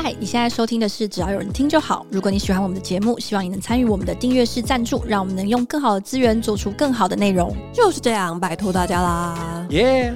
嗨，你现在收听的是只要有人听就好。如果你喜欢我们的节目，希望你能参与我们的订阅式赞助，让我们能用更好的资源做出更好的内容。就是这样，拜托大家啦！耶！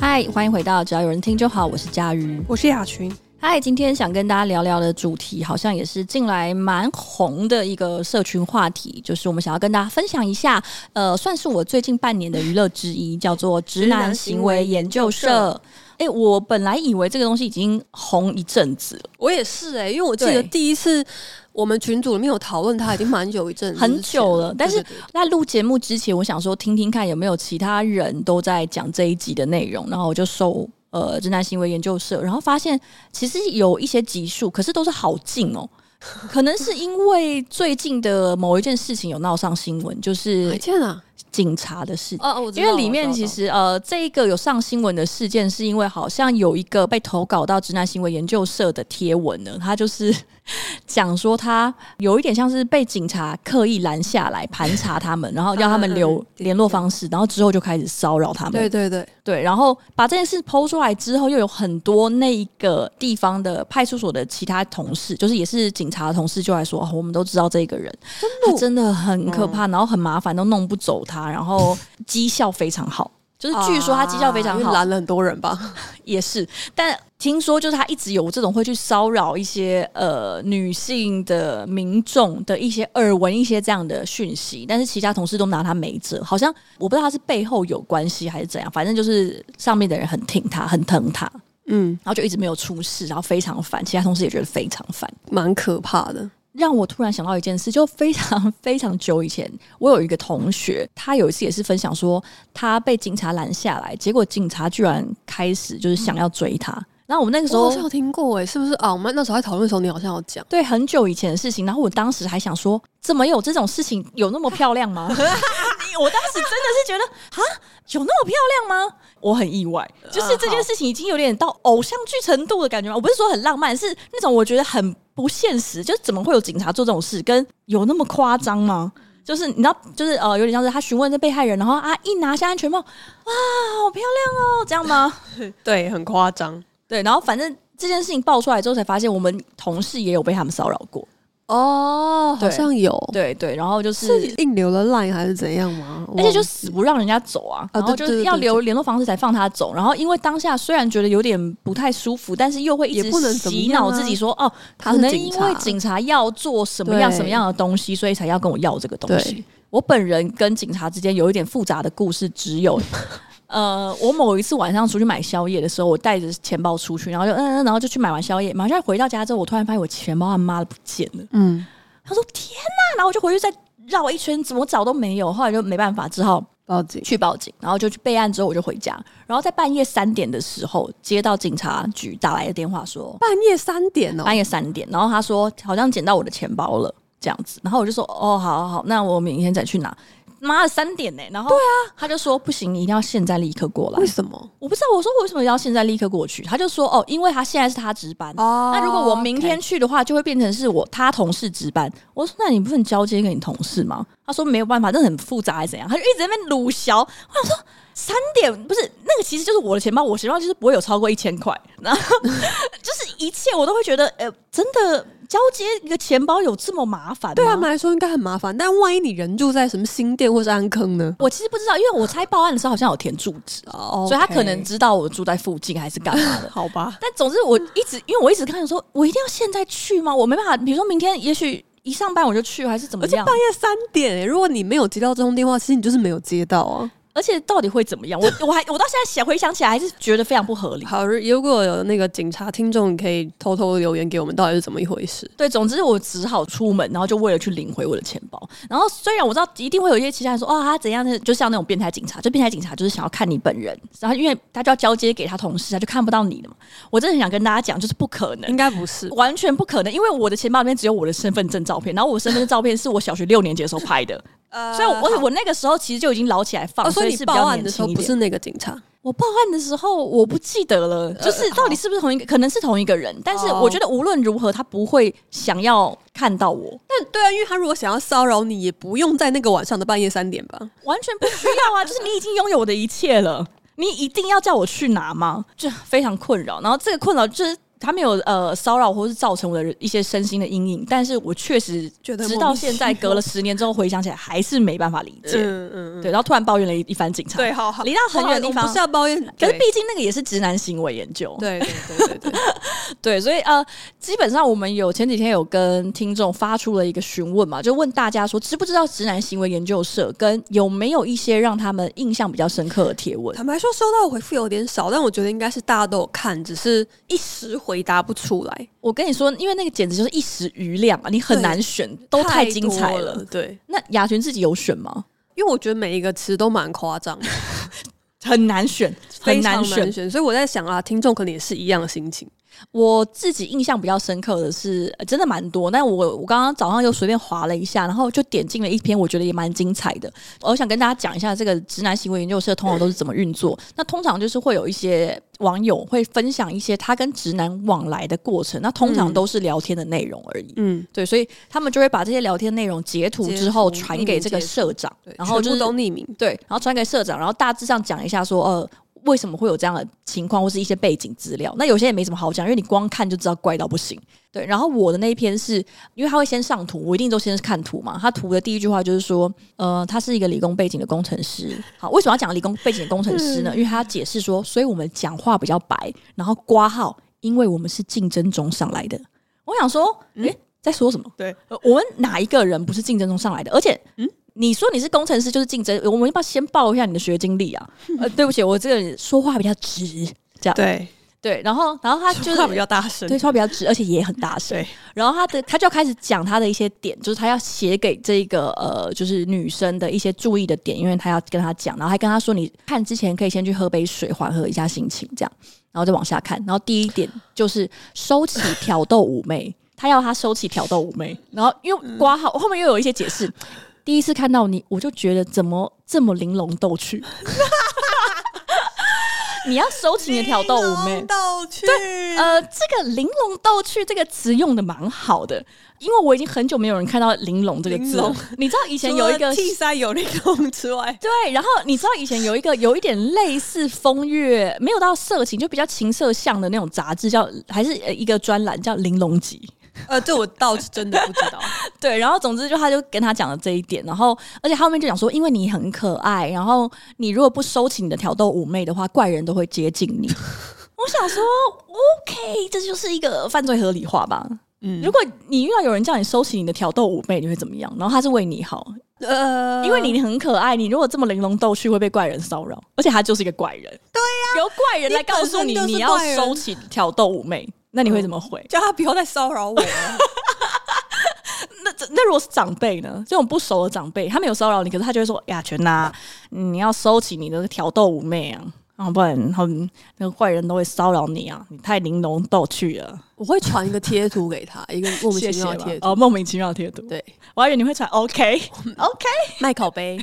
嗨，欢迎回到只要有人听就好，我是佳瑜，我是雅群。嗨，今天想跟大家聊聊的主题，好像也是近来蛮红的一个社群话题，就是我们想要跟大家分享一下，呃，算是我最近半年的娱乐之一，叫做直男行为研究社。哎、欸，我本来以为这个东西已经红一阵子了，我也是哎、欸，因为我记得第一次我们群组里面有讨论，它已经蛮久一阵子，很久了。但是在录节目之前，我想说听听看有没有其他人都在讲这一集的内容，然后我就搜。呃，直男行为研究社，然后发现其实有一些集数，可是都是好近哦。可能是因为最近的某一件事情有闹上新闻，就是警察的事。哦，因为里面其实呃，这一个有上新闻的事件，是因为好像有一个被投稿到直男行为研究社的贴文呢，他就是。讲说他有一点像是被警察刻意拦下来盘查他们，然后要他们留联络方式，然后之后就开始骚扰他们。对对对。对，然后把这件事 PO 出来之后，又有很多那一个地方的派出所的其他同事，就是也是警察的同事，就来说：“哦，我们都知道这个人，他真的很可怕，然后很麻烦，都弄不走他，然后 绩效非常好。”就是据说他绩效非常好，拦了很多人吧，也是。但听说就是他一直有这种会去骚扰一些呃女性的民众的一些耳闻一些这样的讯息，但是其他同事都拿他没辙。好像我不知道他是背后有关系还是怎样，反正就是上面的人很挺他，很疼他，嗯，然后就一直没有出事，然后非常烦，其他同事也觉得非常烦，蛮可怕的。让我突然想到一件事，就非常非常久以前，我有一个同学，他有一次也是分享说，他被警察拦下来，结果警察居然开始就是想要追他。嗯、然后我们那个时候我好像有听过，哎，是不是啊？我们那时候在讨论的时候，你好像有讲，对，很久以前的事情。然后我当时还想说，怎么有这种事情？有那么漂亮吗？我当时真的是觉得，啊，有那么漂亮吗？我很意外，就是这件事情已经有点到偶像剧程度的感觉吗？我不是说很浪漫，是那种我觉得很。不现实，就是怎么会有警察做这种事？跟有那么夸张吗？就是你知道，就是呃，有点像是他询问这被害人，然后啊，一拿下安全帽，哇，好漂亮哦，这样吗？对，很夸张。对，然后反正这件事情爆出来之后，才发现我们同事也有被他们骚扰过。哦，好像有，对对，然后就是，是硬留了 line 还是怎样吗？而且就死不让人家走啊，然后就是要留联络方式才放他走。然后因为当下虽然觉得有点不太舒服，但是又会一直洗脑自己说，哦，可能因为警察要做什么样什么样的东西，所以才要跟我要这个东西。我本人跟警察之间有一点复杂的故事，只有。呃，我某一次晚上出去买宵夜的时候，我带着钱包出去，然后就嗯嗯，然后就去买完宵夜，马上回到家之后，我突然发现我钱包他妈的不见了。嗯，他说天哪，然后我就回去再绕一圈，怎么找都没有，后来就没办法，只好报警去报警，然后就去备案之后我就回家，然后在半夜三点的时候接到警察局打来的电话说，说半夜三点哦，半夜三点，然后他说好像捡到我的钱包了这样子，然后我就说哦，好好好，那我明天再去拿。妈的，三点呢、欸？然后对啊，他就说不行，你一定要现在立刻过来。为什么？我不知道。我说为什么要现在立刻过去？他就说哦，因为他现在是他值班。哦，那如果我明天去的话，就会变成是我他同事值班。我说那你不能交接给你同事吗？他说没有办法，这很复杂还是怎样？他就一直在那边鲁小。我想说三点不是那个，其实就是我的钱包，我钱包就是不会有超过一千块。然后 就是一切我都会觉得，呃，真的。交接一个钱包有这么麻烦？对他们来说应该很麻烦。但万一你人住在什么新店或是安坑呢？我其实不知道，因为我猜报案的时候好像有填住址，oh, okay. 所以他可能知道我住在附近还是干嘛的。好吧。但总之我一直，因为我一直看着说，我一定要现在去吗？我没办法，比如说明天也许一上班我就去，还是怎么样？而且半夜三点、欸，如果你没有接到这通电话，其实你就是没有接到啊。而且到底会怎么样？我 我还我到现在想回想起来，还是觉得非常不合理。好，如果有那个警察听众，可以偷偷留言给我们，到底是怎么一回事？对，总之我只好出门，然后就为了去领回我的钱包。然后虽然我知道一定会有一些其他人说，哦，他怎样的，就像那种变态警察，就变态警察就是想要看你本人，然后因为他就要交接给他同事，他就看不到你了嘛。我真的很想跟大家讲，就是不可能，应该不是，完全不可能，因为我的钱包里面只有我的身份证照片，然后我身份证照片是我小学六年级的时候拍的。呃，所以我，我我那个时候其实就已经捞起来放，哦，所以你报案的时候不是那个警察我报案的时候我不记得了，就是到底是不是同一个，可能是同一个人，但是我觉得无论如何，他不会想要看到我。但对啊，因为他如果想要骚扰你，也不用在那个晚上的半夜三点吧？完全不需要啊！就是你已经拥有我的一切了，你一定要叫我去拿吗？就非常困扰。然后这个困扰就是。他没有呃骚扰或是造成我的一些身心的阴影，但是我确实觉得直到现在隔了十年之后回想起来还是没办法理解。嗯嗯，对，然后突然抱怨了一一番警察。对，好好，离到很远的地方不是要抱怨，可是毕竟那个也是直男行为研究。对对对对对，对，所以呃，基本上我们有前几天有跟听众发出了一个询问嘛，就问大家说知不知道直男行为研究社跟有没有一些让他们印象比较深刻的贴文？坦白说，收到的回复有点少，但我觉得应该是大家都有看，只是一时回答不出来。我跟你说，因为那个简直就是一时余量啊，你很难选，都太精彩了。对，那雅群自己有选吗？因为我觉得每一个词都蛮夸张的，很难选，很难选，难选。所以我在想啊，听众可能也是一样的心情。我自己印象比较深刻的是，真的蛮多。那我我刚刚早上又随便划了一下，然后就点进了一篇，我觉得也蛮精彩的。我想跟大家讲一下，这个直男行为研究社通常都是怎么运作。那通常就是会有一些网友会分享一些他跟直男往来的过程，那通常都是聊天的内容而已。嗯，对，所以他们就会把这些聊天内容截图之后传给这个社长，然后就是都匿名。对，然后传给社长，然后大致上讲一下说，呃。为什么会有这样的情况，或是一些背景资料？那有些也没什么好讲，因为你光看就知道怪到不行。对，然后我的那一篇是因为他会先上图，我一定都先是看图嘛。他图的第一句话就是说，呃，他是一个理工背景的工程师。好，为什么要讲理工背景的工程师呢？因为他解释说，所以我们讲话比较白，然后挂号，因为我们是竞争中上来的。我想说，诶，在说什么？对，我们哪一个人不是竞争中上来的？而且，嗯。你说你是工程师就是竞争，我们要不要先报一下你的学经历啊？呃，对不起，我这个人说话比较直，这样对对。然后，然后他就是说话比较大声，对，说话比较直，而且也很大声。对，然后他的他就开始讲他的一些点，就是他要写给这个呃，就是女生的一些注意的点，因为他要跟他讲，然后还跟他说，你看之前可以先去喝杯水，缓和一下心情，这样，然后再往下看。然后第一点就是收起挑逗妩媚，他要他收起挑逗妩媚，然后因为括号后面又有一些解释。第一次看到你，我就觉得怎么这么玲珑逗趣？你要收起你的挑逗妩媚，逗趣。对，呃，这个玲珑逗趣这个词用的蛮好的，因为我已经很久没有人看到玲珑这个字了。你知道以前有一个 T 三有玲珑之外，对，然后你知道以前有一个有一点类似风月，没有到色情，就比较情色向的那种杂志，叫还是一个专栏叫《玲珑集》。呃，这我倒是真的不知道。对，然后总之就他就跟他讲了这一点，然后而且他后面就讲说，因为你很可爱，然后你如果不收起你的挑逗妩媚的话，怪人都会接近你。我想说，OK，这就是一个犯罪合理化吧？嗯，如果你遇到有人叫你收起你的挑逗妩媚，你会怎么样？然后他是为你好，呃，因为你很可爱，你如果这么玲珑逗趣，会被怪人骚扰，而且他就是一个怪人。对呀，由怪人来告诉你你要收起挑逗妩媚。那你会怎么回？叫他不要再骚扰我。那那如果是长辈呢？这种不熟的长辈，他没有骚扰你，可是他就会说：“雅全呐，你要收起你的挑逗妩媚啊，啊，不然后那个坏人都会骚扰你啊，你太玲珑逗趣了。”我会传一个贴图给他，一个莫名其妙的贴图哦，莫名其妙的贴图。对，我还以为你会传 OK OK 卖烤杯，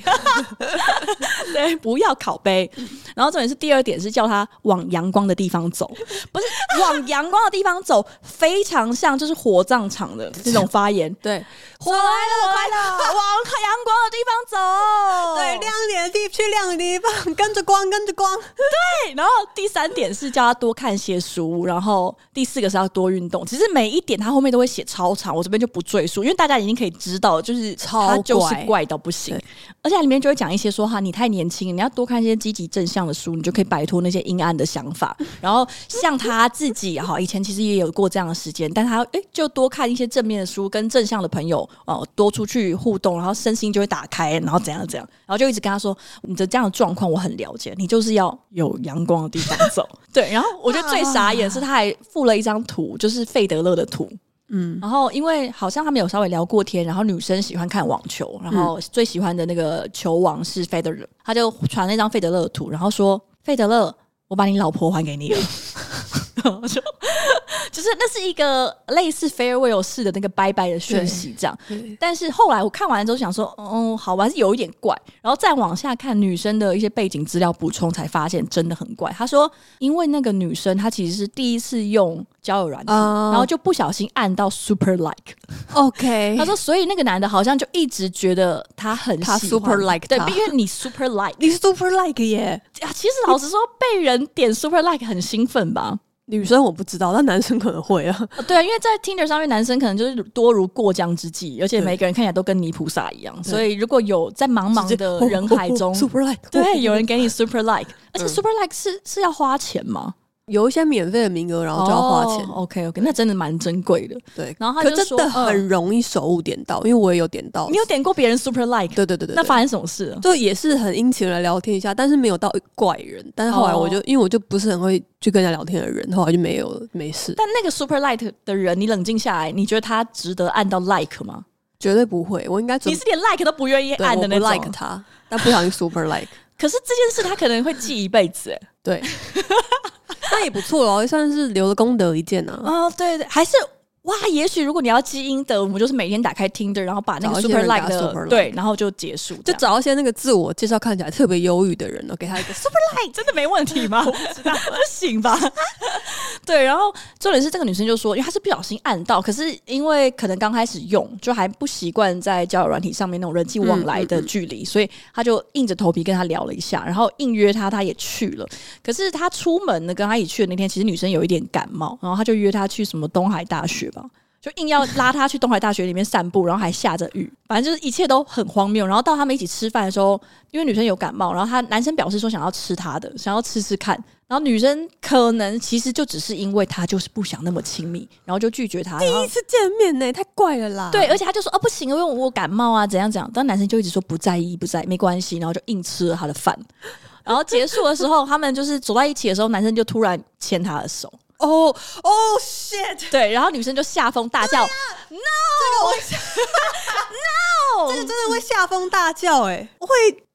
对，不要烤杯。然后重点是第二点是叫他往阳光的地方走，不是往阳光的地方走，非常像就是火葬场的那种发言。对，火来了，来了，往阳光的地方走。对，亮点的地去亮的地方，跟着光，跟着光。对，然后第三点是叫他多看些书，然后第四个是要多。多运动，其实每一点他后面都会写超长，我这边就不赘述，因为大家已经可以知道，就是超就是怪到不行，而且里面就会讲一些说哈，你太年轻，你要多看一些积极正向的书，你就可以摆脱那些阴暗的想法。然后像他自己哈，以前其实也有过这样的时间，但他诶就多看一些正面的书，跟正向的朋友哦多出去互动，然后身心就会打开，然后怎样怎样，然后就一直跟他说，你的这样的状况我很了解，你就是要有阳光的地方走。对，然后我觉得最傻眼是他还附了一张图。就是费德勒的图，嗯，然后因为好像他们有稍微聊过天，然后女生喜欢看网球，然后最喜欢的那个球王是费德勒，他就传了一张费德勒的图，然后说费德勒，我把你老婆还给你了。就就是那是一个类似 farewell 式的那个拜拜的讯息，这样。但是后来我看完之后想说，嗯，好吧，是有一点怪。然后再往下看女生的一些背景资料补充，才发现真的很怪。他说，因为那个女生她其实是第一次用交友软件，uh, 然后就不小心按到 super like。OK，他说，所以那个男的好像就一直觉得他很喜欢他 super like，对，因为你 super like，你 super like 耶。其实老实说，被人点 super like 很兴奋吧。女生我不知道，但男生可能会啊。对啊，因为在 Tinder 上面，男生可能就是多如过江之鲫，而且每个人看起来都跟泥菩萨一样。所以如果有在茫茫的人海中，super like，对，有人给你 super like，而且 super like 是是要花钱吗？有一些免费的名额，然后就要花钱。Oh, OK OK，那真的蛮珍贵的。对，然后他就真的很容易手误点到，嗯，因为我也有点到。你有点过别人 super like？对对对对。那发生什么事了？就也是很殷勤的聊天一下，但是没有到怪人。但是后来我就、oh. 因为我就不是很会去跟人家聊天的人，后来就没有了没事。但那个 super like 的人，你冷静下来，你觉得他值得按到 like 吗？绝对不会，我应该你是连 like 都不愿意按的那种。like 他，但不小心 super like。可是这件事他可能会记一辈子，欸，对。那也不错哦，算是留了功德一件呢、啊。哦，对对，还是。哇，也许如果你要基因的，我们就是每天打开 Tinder，然后把那个 super like 的 super like 对，然后就结束，就找一些那个自我介绍看起来特别忧郁的人，给他一个 super like，真的没问题吗？我不知道，不行吧？对，然后重点是这个女生就说，因为她是不小心按到，可是因为可能刚开始用，就还不习惯在交友软体上面那种人际往来的距离，嗯嗯嗯，所以她就硬着头皮跟他聊了一下，然后硬约他，他也去了。可是他出门呢，跟他一起去的那天，其实女生有一点感冒，然后他就约他去什么东海大学吧。就硬要拉他去东海大学里面散步，然后还下着雨，反正就是一切都很荒谬。然后到他们一起吃饭的时候，因为女生有感冒，然后他男生表示说想要吃他的，想要吃吃看。然后女生可能其实就只是因为他就是不想那么亲密，然后就拒绝他。第一次见面呢，太怪了啦。对，而且他就说啊不行，因为我感冒啊，怎样怎样。但男生就一直说不在意，不在意，没关系，然后就硬吃了他的饭。然后结束的时候，他们就是走在一起的时候，男生就突然牵他的手。哦哦，shit！对，然后女生就吓疯大叫，no，这个 no，这个真的会吓疯大叫，哎，会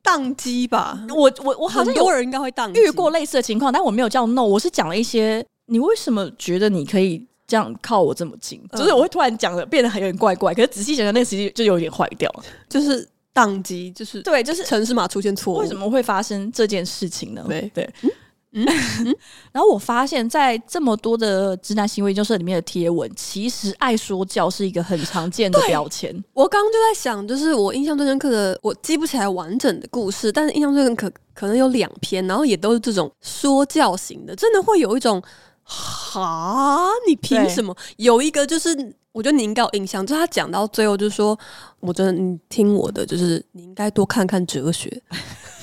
宕机吧？我我我好像很多人应该会宕机，遇过类似的情况，但我没有叫 no，我是讲了一些，你为什么觉得你可以这样靠我这么近？嗯、就是我会突然讲的变得很有点怪怪，可是仔细想想，那个时机就有点坏掉，就是宕机，就是对，就是程式码出现错误，为什么会发生这件事情呢？对对。嗯嗯，然后我发现，在这么多的直男行为研究社里面的贴文，其实爱说教是一个很常见的标签。我刚刚就在想，就是我印象最深刻的，我记不起来完整的故事，但是印象最深刻可能有两篇，然后也都是这种说教型的，真的会有一种，哈，你凭什么？有一个就是。我觉得你应该有印象，就是他讲到最后，就是说，我觉得你听我的，就是你应该多看看哲学。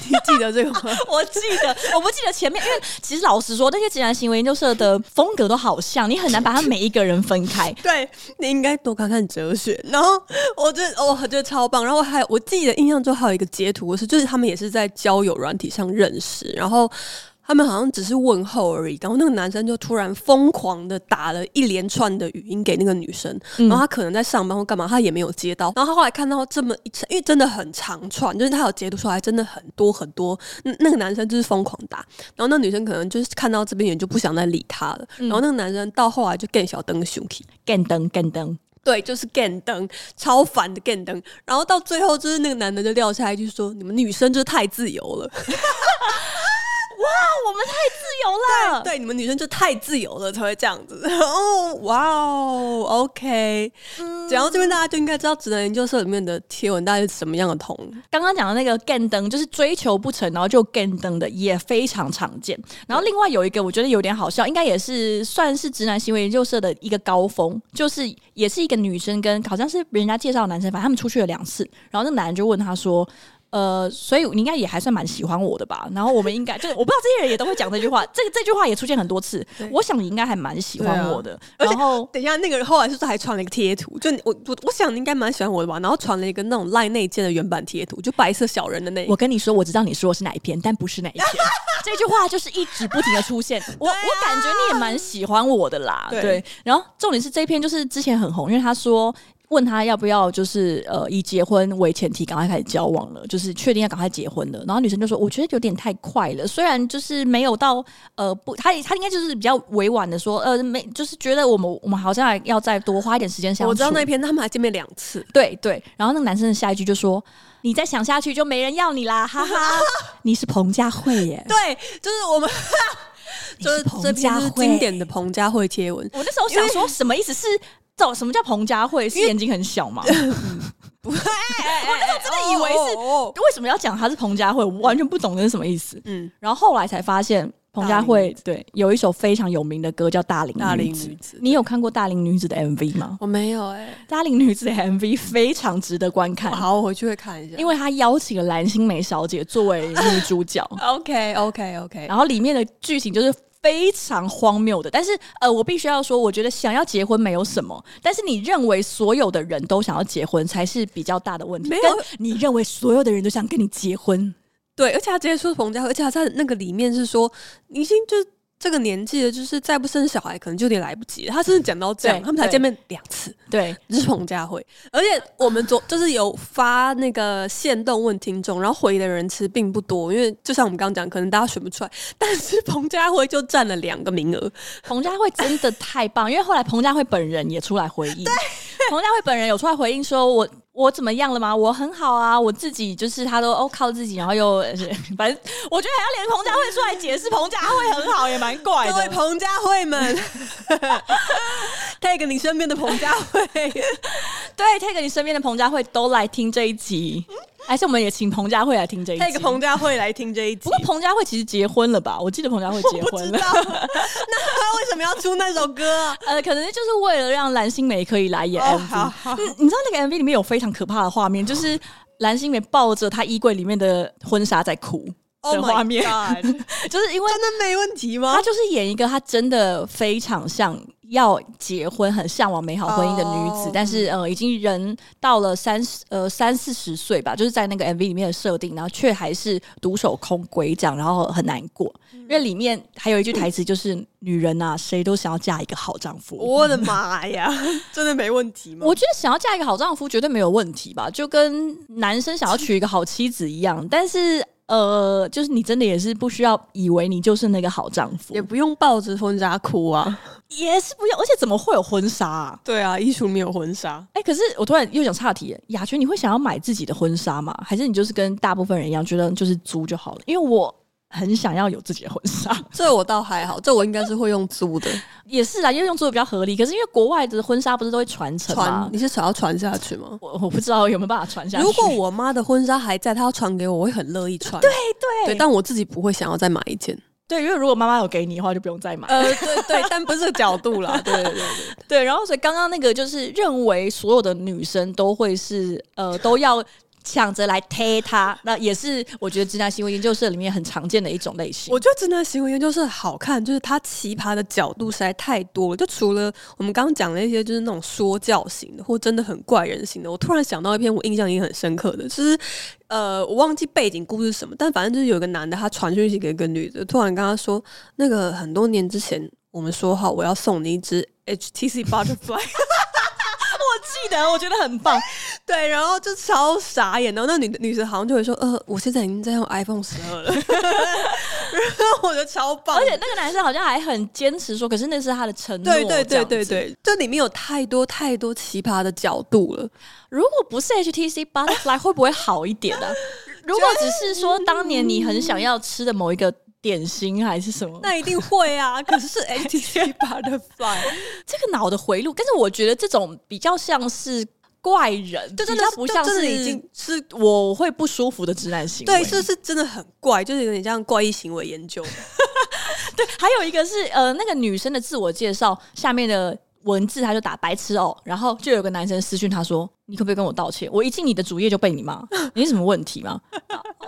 你记得这个吗？我记得，我不记得前面，因为其实老实说，那些直男行为研究社的风格都好像，你很难把他每一个人分开。对，你应该多看看哲学。然后我觉得，哦，我觉得超棒。然后还有，我记得印象中还有一个截图是，就是他们也是在交友软体上认识，然后。他们好像只是问候而已，然后那个男生就突然疯狂的打了一连串的语音给那个女生，嗯、然后他可能在上班或干嘛，他也没有接到。然后他后来看到这么一串，因为真的很长串，就是他有截图出来，真的很多很多。那那个男生就是疯狂打，然后那女生可能就是看到这边也就不想再理他了。嗯、然后那个男生到后来就更小灯熊气，更灯更灯，对，就是更灯，超烦的更灯。然后到最后就是那个男的就撂下来就说：“你们女生就是太自由了。” 哇，我们太自由了！对，对，你们女生就太自由了，才会这样子。哦，哇哦，OK。讲到这边，大家就应该知道直男研究社里面的贴文大概是什么样的同。刚刚讲的那个 “gan 灯”就是追求不成，然后就 “gan 灯”的也非常常见。然后另外有一个，我觉得有点好笑，应该也是算是直男行为研究社的一个高峰，就是也是一个女生跟好像是人家介绍的男生，反正他们出去了两次，然后那个男人就问他说。呃，所以你应该也还算蛮喜欢我的吧？然后我们应该就是我不知道这些人也都会讲这句话，这个这句话也出现很多次。我想你应该还蛮喜欢我的。然后等一下，那个人后来是不是还传了一个贴图？就我我我想你应该蛮喜欢我的吧？然后传了一个那种赖内建的原版贴图，就白色小人的那。我跟你说，我知道你说的是哪一篇，但不是哪一篇。这句话就是一直不停的出现。我我感觉你也蛮喜欢我的啦。对。然后重点是这一篇就是之前很红，因为他说。问他要不要就是呃以结婚为前提，赶快开始交往了，就是确定要赶快结婚了。然后女生就说：“我觉得有点太快了，虽然就是没有到呃不，他他应该就是比较委婉的说，呃没就是觉得我们我们好像还要再多花一点时间相处。”我知道那篇他们还见面两次，对对。然后那个男生的下一句就说：“你再想下去就没人要你啦，哈哈，你是彭佳慧耶。”对，就是我们。就是彭佳慧经典的彭佳慧贴文。我那时候想说，什么意思是？这什么叫彭佳慧？是眼睛很小吗？不会，我那时候真的以为是。为什么要讲她是彭佳慧？我完全不懂那是什么意思。嗯，然后后来才发现，彭佳慧对有一首非常有名的歌叫《大龄大龄女子》。你有看过《大龄女子》的 MV 吗？我没有哎，《大龄女子》的 MV 非常值得观看。好，我回去会看一下，因为他邀请了蓝心湄小姐作为女主角。OK OK OK，然后里面的剧情就是。非常荒谬的，但是呃，我必须要说，我觉得想要结婚没有什么，但是你认为所有的人都想要结婚才是比较大的问题。没有，你认为所有的人都想跟你结婚？对，而且他直接说彭佳慧，而且他在那个里面是说，已经就。这个年纪的，就是再不生小孩，可能就有点来不及了。他甚至讲到这样，他们才见面两次。对，这是彭佳慧。而且我们昨就是有发那个限动问听众，然后回的人其实并不多，因为就像我们刚刚讲，可能大家选不出来。但是彭佳慧就占了两个名额。彭佳慧真的太棒，因为后来彭佳慧本人也出来回应。对，彭佳慧本人有出来回应说：“我。”我怎么样了吗？我很好啊，我自己就是他都哦靠自己，然后又 反正我觉得还要连彭佳慧出来解释，彭佳慧很好也蛮怪的。各位彭佳慧们，take 你身边的彭佳慧，对，take 你身边的彭佳慧都来听这一集。还是我们也请彭佳慧来听这一集。那个彭佳慧来听这一集。不过彭佳慧其实结婚了吧？我记得彭佳慧结婚了。那他为什么要出那首歌啊？呃，可能就是为了让蓝心湄可以来演 MV。Oh, 你，你知道那个 MV 里面有非常可怕的画面，就是蓝心湄抱着她衣柜里面的婚纱在哭的画面。Oh、就是因为真的没问题吗？她就是演一个她真的非常像。要结婚，很向往美好婚姻的女子，oh, 但是呃，已经人到了三十呃三四十岁吧，就是在那个 MV 里面的设定，然后却还是独守空闺这样，然后很难过。嗯、因为里面还有一句台词，就是、嗯、女人呐、啊，谁都想要嫁一个好丈夫。我的妈呀，真的没问题吗？我觉得想要嫁一个好丈夫绝对没有问题吧，就跟男生想要娶一个好妻子一样，但是。呃，就是你真的也是不需要以为你就是那个好丈夫，也不用抱着婚纱哭啊，也是不用。而且怎么会有婚纱啊？对啊，衣橱没有婚纱。哎、欸，可是我突然又想岔题，雅群，你会想要买自己的婚纱吗？还是你就是跟大部分人一样，觉得就是租就好了？因为我。很想要有自己的婚纱，这我倒还好，这我应该是会用租的，也是啊，因为用租的比较合理。可是因为国外的婚纱不是都会传承吗？你是想要传下去吗？我我不知道有没有办法传下去。如果我妈的婚纱还在，她要传给我，我会很乐意穿。对对对，但我自己不会想要再买一件。对，因为如果妈妈有给你的话，就不用再买。呃，对对，但不是角度啦。对对对对对。然后所以刚刚那个就是认为所有的女生都会是呃都要。抢着来推他，那也是我觉得直男行为研究社里面很常见的一种类型。我觉得直男行为研究社好看，就是它奇葩的角度实在太多了。就除了我们刚刚讲的一些，就是那种说教型的，或真的很怪人型的。我突然想到一篇我印象也很深刻的，就是呃，我忘记背景故事什么，但反正就是有个男的，他传讯息给一个女的，突然跟他说，那个很多年之前我们说好，我要送你一只 HTC Butterfly。记得，我觉得很棒，对，然后就超傻眼，然后那女女生好像就会说，呃，我现在已经在用 iPhone 十二了，然后我觉得超棒，而且那个男生好像还很坚持说，可是那是他的承诺，对对对对对，这里面有太多太多奇葩的角度了，如果不是 HTC Butterfly 会不会好一点呢、啊？如果只是说当年你很想要吃的某一个。点心还是什么？那一定会啊！可是是 HTC Butterfly 这个脑的回路，但是我觉得这种比较像是怪人，就真的不像是已经是我会不舒服的直男行为。对，是是真的很怪，就是有点像怪异行为研究。对，还有一个是呃，那个女生的自我介绍下面的。文字他就打白痴哦，然后就有个男生私讯他说：“你可不可以跟我道歉？我一进你的主页就被你骂，你有什么问题吗？”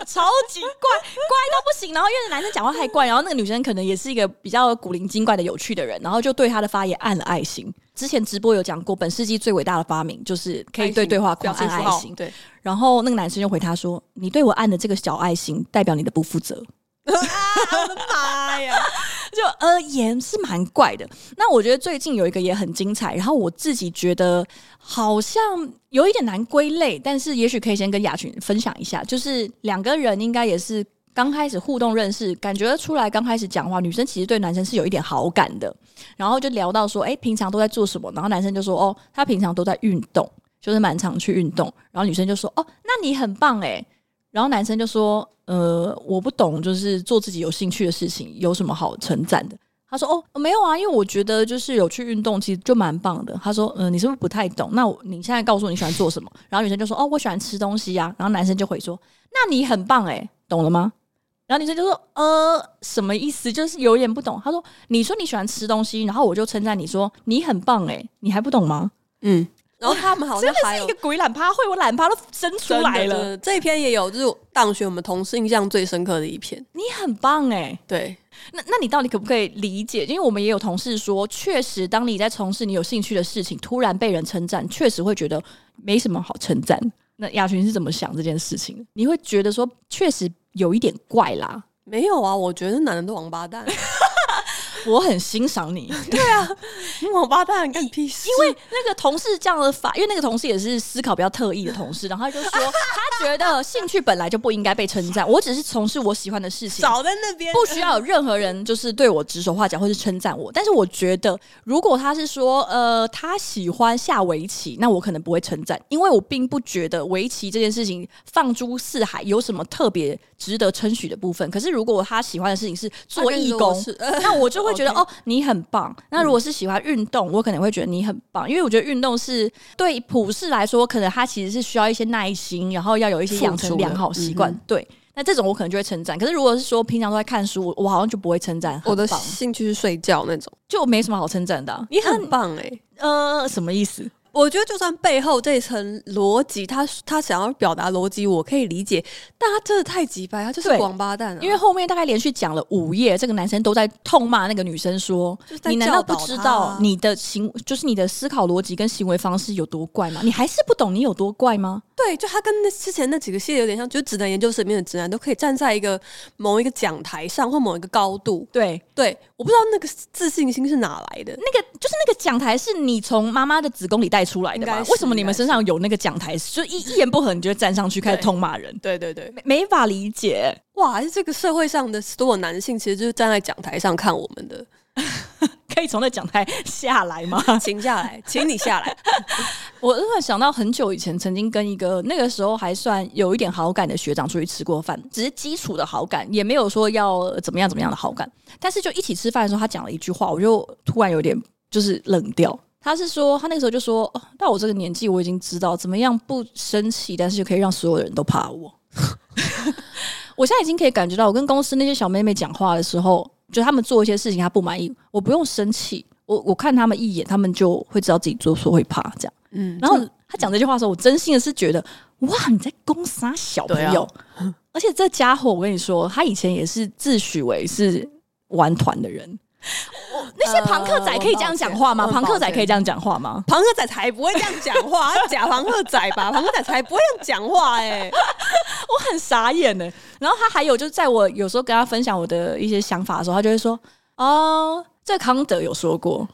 超级怪，怪到不行。然后因为男生讲话太怪，然后那个女生可能也是一个比较古灵精怪的有趣的人，然后就对他的发言按了爱心。之前直播有讲过，本世纪最伟大的发明就是可以对对话框按爱心。对，然后那个男生就回他说：“你对我按的这个小爱心，代表你的不负责。”啊，我的妈呀！就呃也是蛮怪的。那我觉得最近有一个也很精彩，然后我自己觉得好像有一点难归类，但是也许可以先跟雅群分享一下，就是两个人应该也是刚开始互动认识，感觉出来刚开始讲话，女生其实对男生是有一点好感的，然后就聊到说，哎，平常都在做什么？然后男生就说，哦，他平常都在运动，就是蛮常去运动。然后女生就说，哦，那你很棒哎。然后男生就说：“呃，我不懂，就是做自己有兴趣的事情有什么好称赞的？”他说：“哦，没有啊，因为我觉得就是有去运动，其实就蛮棒的。”他说：“嗯、呃，你是不是不太懂？那你现在告诉我你喜欢做什么？”然后女生就说：“哦，我喜欢吃东西呀、啊。”然后男生就会说：“那你很棒诶，懂了吗？”然后女生就说：“呃，什么意思？就是有点不懂。”他说：“你说你喜欢吃东西，然后我就称赞你说你很棒诶，你还不懂吗？”嗯。然后他们好像还有真的是一个鬼懒趴会，我懒趴都生出来了。这一篇也有，就是当选我们同事印象最深刻的一篇。你很棒哎、欸，对。那那你到底可不可以理解？因为我们也有同事说，确实当你在从事你有兴趣的事情，突然被人称赞，确实会觉得没什么好称赞。那亚群是怎么想这件事情？你会觉得说，确实有一点怪啦？没有啊，我觉得男人都王八蛋。我很欣赏你，对啊，你王八蛋干屁事！因为那个同事这样的法，因为那个同事也是思考比较特异的同事，然后他就说 他觉得兴趣本来就不应该被称赞，我只是从事我喜欢的事情，少在那边不需要有任何人就是对我指手画脚或是称赞我。但是我觉得，如果他是说呃他喜欢下围棋，那我可能不会称赞，因为我并不觉得围棋这件事情放诸四海有什么特别值得称许的部分。可是如果他喜欢的事情是做义工，那我就会。觉得 哦，你很棒。那如果是喜欢运动，我可能会觉得你很棒，因为我觉得运动是对普世来说，可能他其实是需要一些耐心，然后要有一些养成良好习惯。对，那这种我可能就会称赞。可是如果是说平常都在看书，我好像就不会称赞。我的兴趣是睡觉那种，就没什么好称赞的啊。你很棒欸，呃，什么意思？我觉得就算背后这一层逻辑，他他想要表达逻辑，我可以理解。但他真的太急白，他就是王八蛋啊。因为后面大概连续讲了五页，这个男生都在痛骂那个女生说：“你难道不知道你的行，就是你的思考逻辑跟行为方式有多怪吗？你还是不懂你有多怪吗？”对，就他跟那之前那几个系列有点像，就是直男研究室里面的直男都可以站在一个某一个讲台上或某一个高度。对对，我不知道那个自信心是哪来的。那个就是那个讲台是你从妈妈的子宫里带出来的吧？为什么你们身上有那个讲台？就一一言不合你就会站上去开始痛骂人？对对对，没，没法理解。哇，这个社会上的所有男性其实就是站在讲台上看我们的。可以从那讲台下来吗？请下来，请你下来。我突然想到很久以前，曾经跟一个那个时候还算有一点好感的学长出去吃过饭，只是基础的好感，也没有说要怎么样怎么样的好感。但是就一起吃饭的时候，他讲了一句话，我就突然有点就是冷掉。他是说，他那个时候就说：“哦，到我这个年纪，我已经知道怎么样不生气，但是就可以让所有的人都怕我。”我现在已经可以感觉到，我跟公司那些小妹妹讲话的时候。就他们做一些事情，他不满意，我不用生气，我我看他们一眼，他们就会知道自己做错会怕这样。嗯，然后他讲这句话的时候，我真心的是觉得，哇，你在攻杀小朋友，啊、而且这家伙，我跟你说，他以前也是自诩为是玩团的人。那些庞克仔可以这样讲话吗？庞克仔可以这样讲话吗？庞 克仔才不会这样讲话，假庞克仔吧？庞克仔才不会这样讲话哎、欸，我很傻眼呢。然后他还有，就是在我有时候跟他分享我的一些想法的时候，他就会说：“哦，这个康德有说过，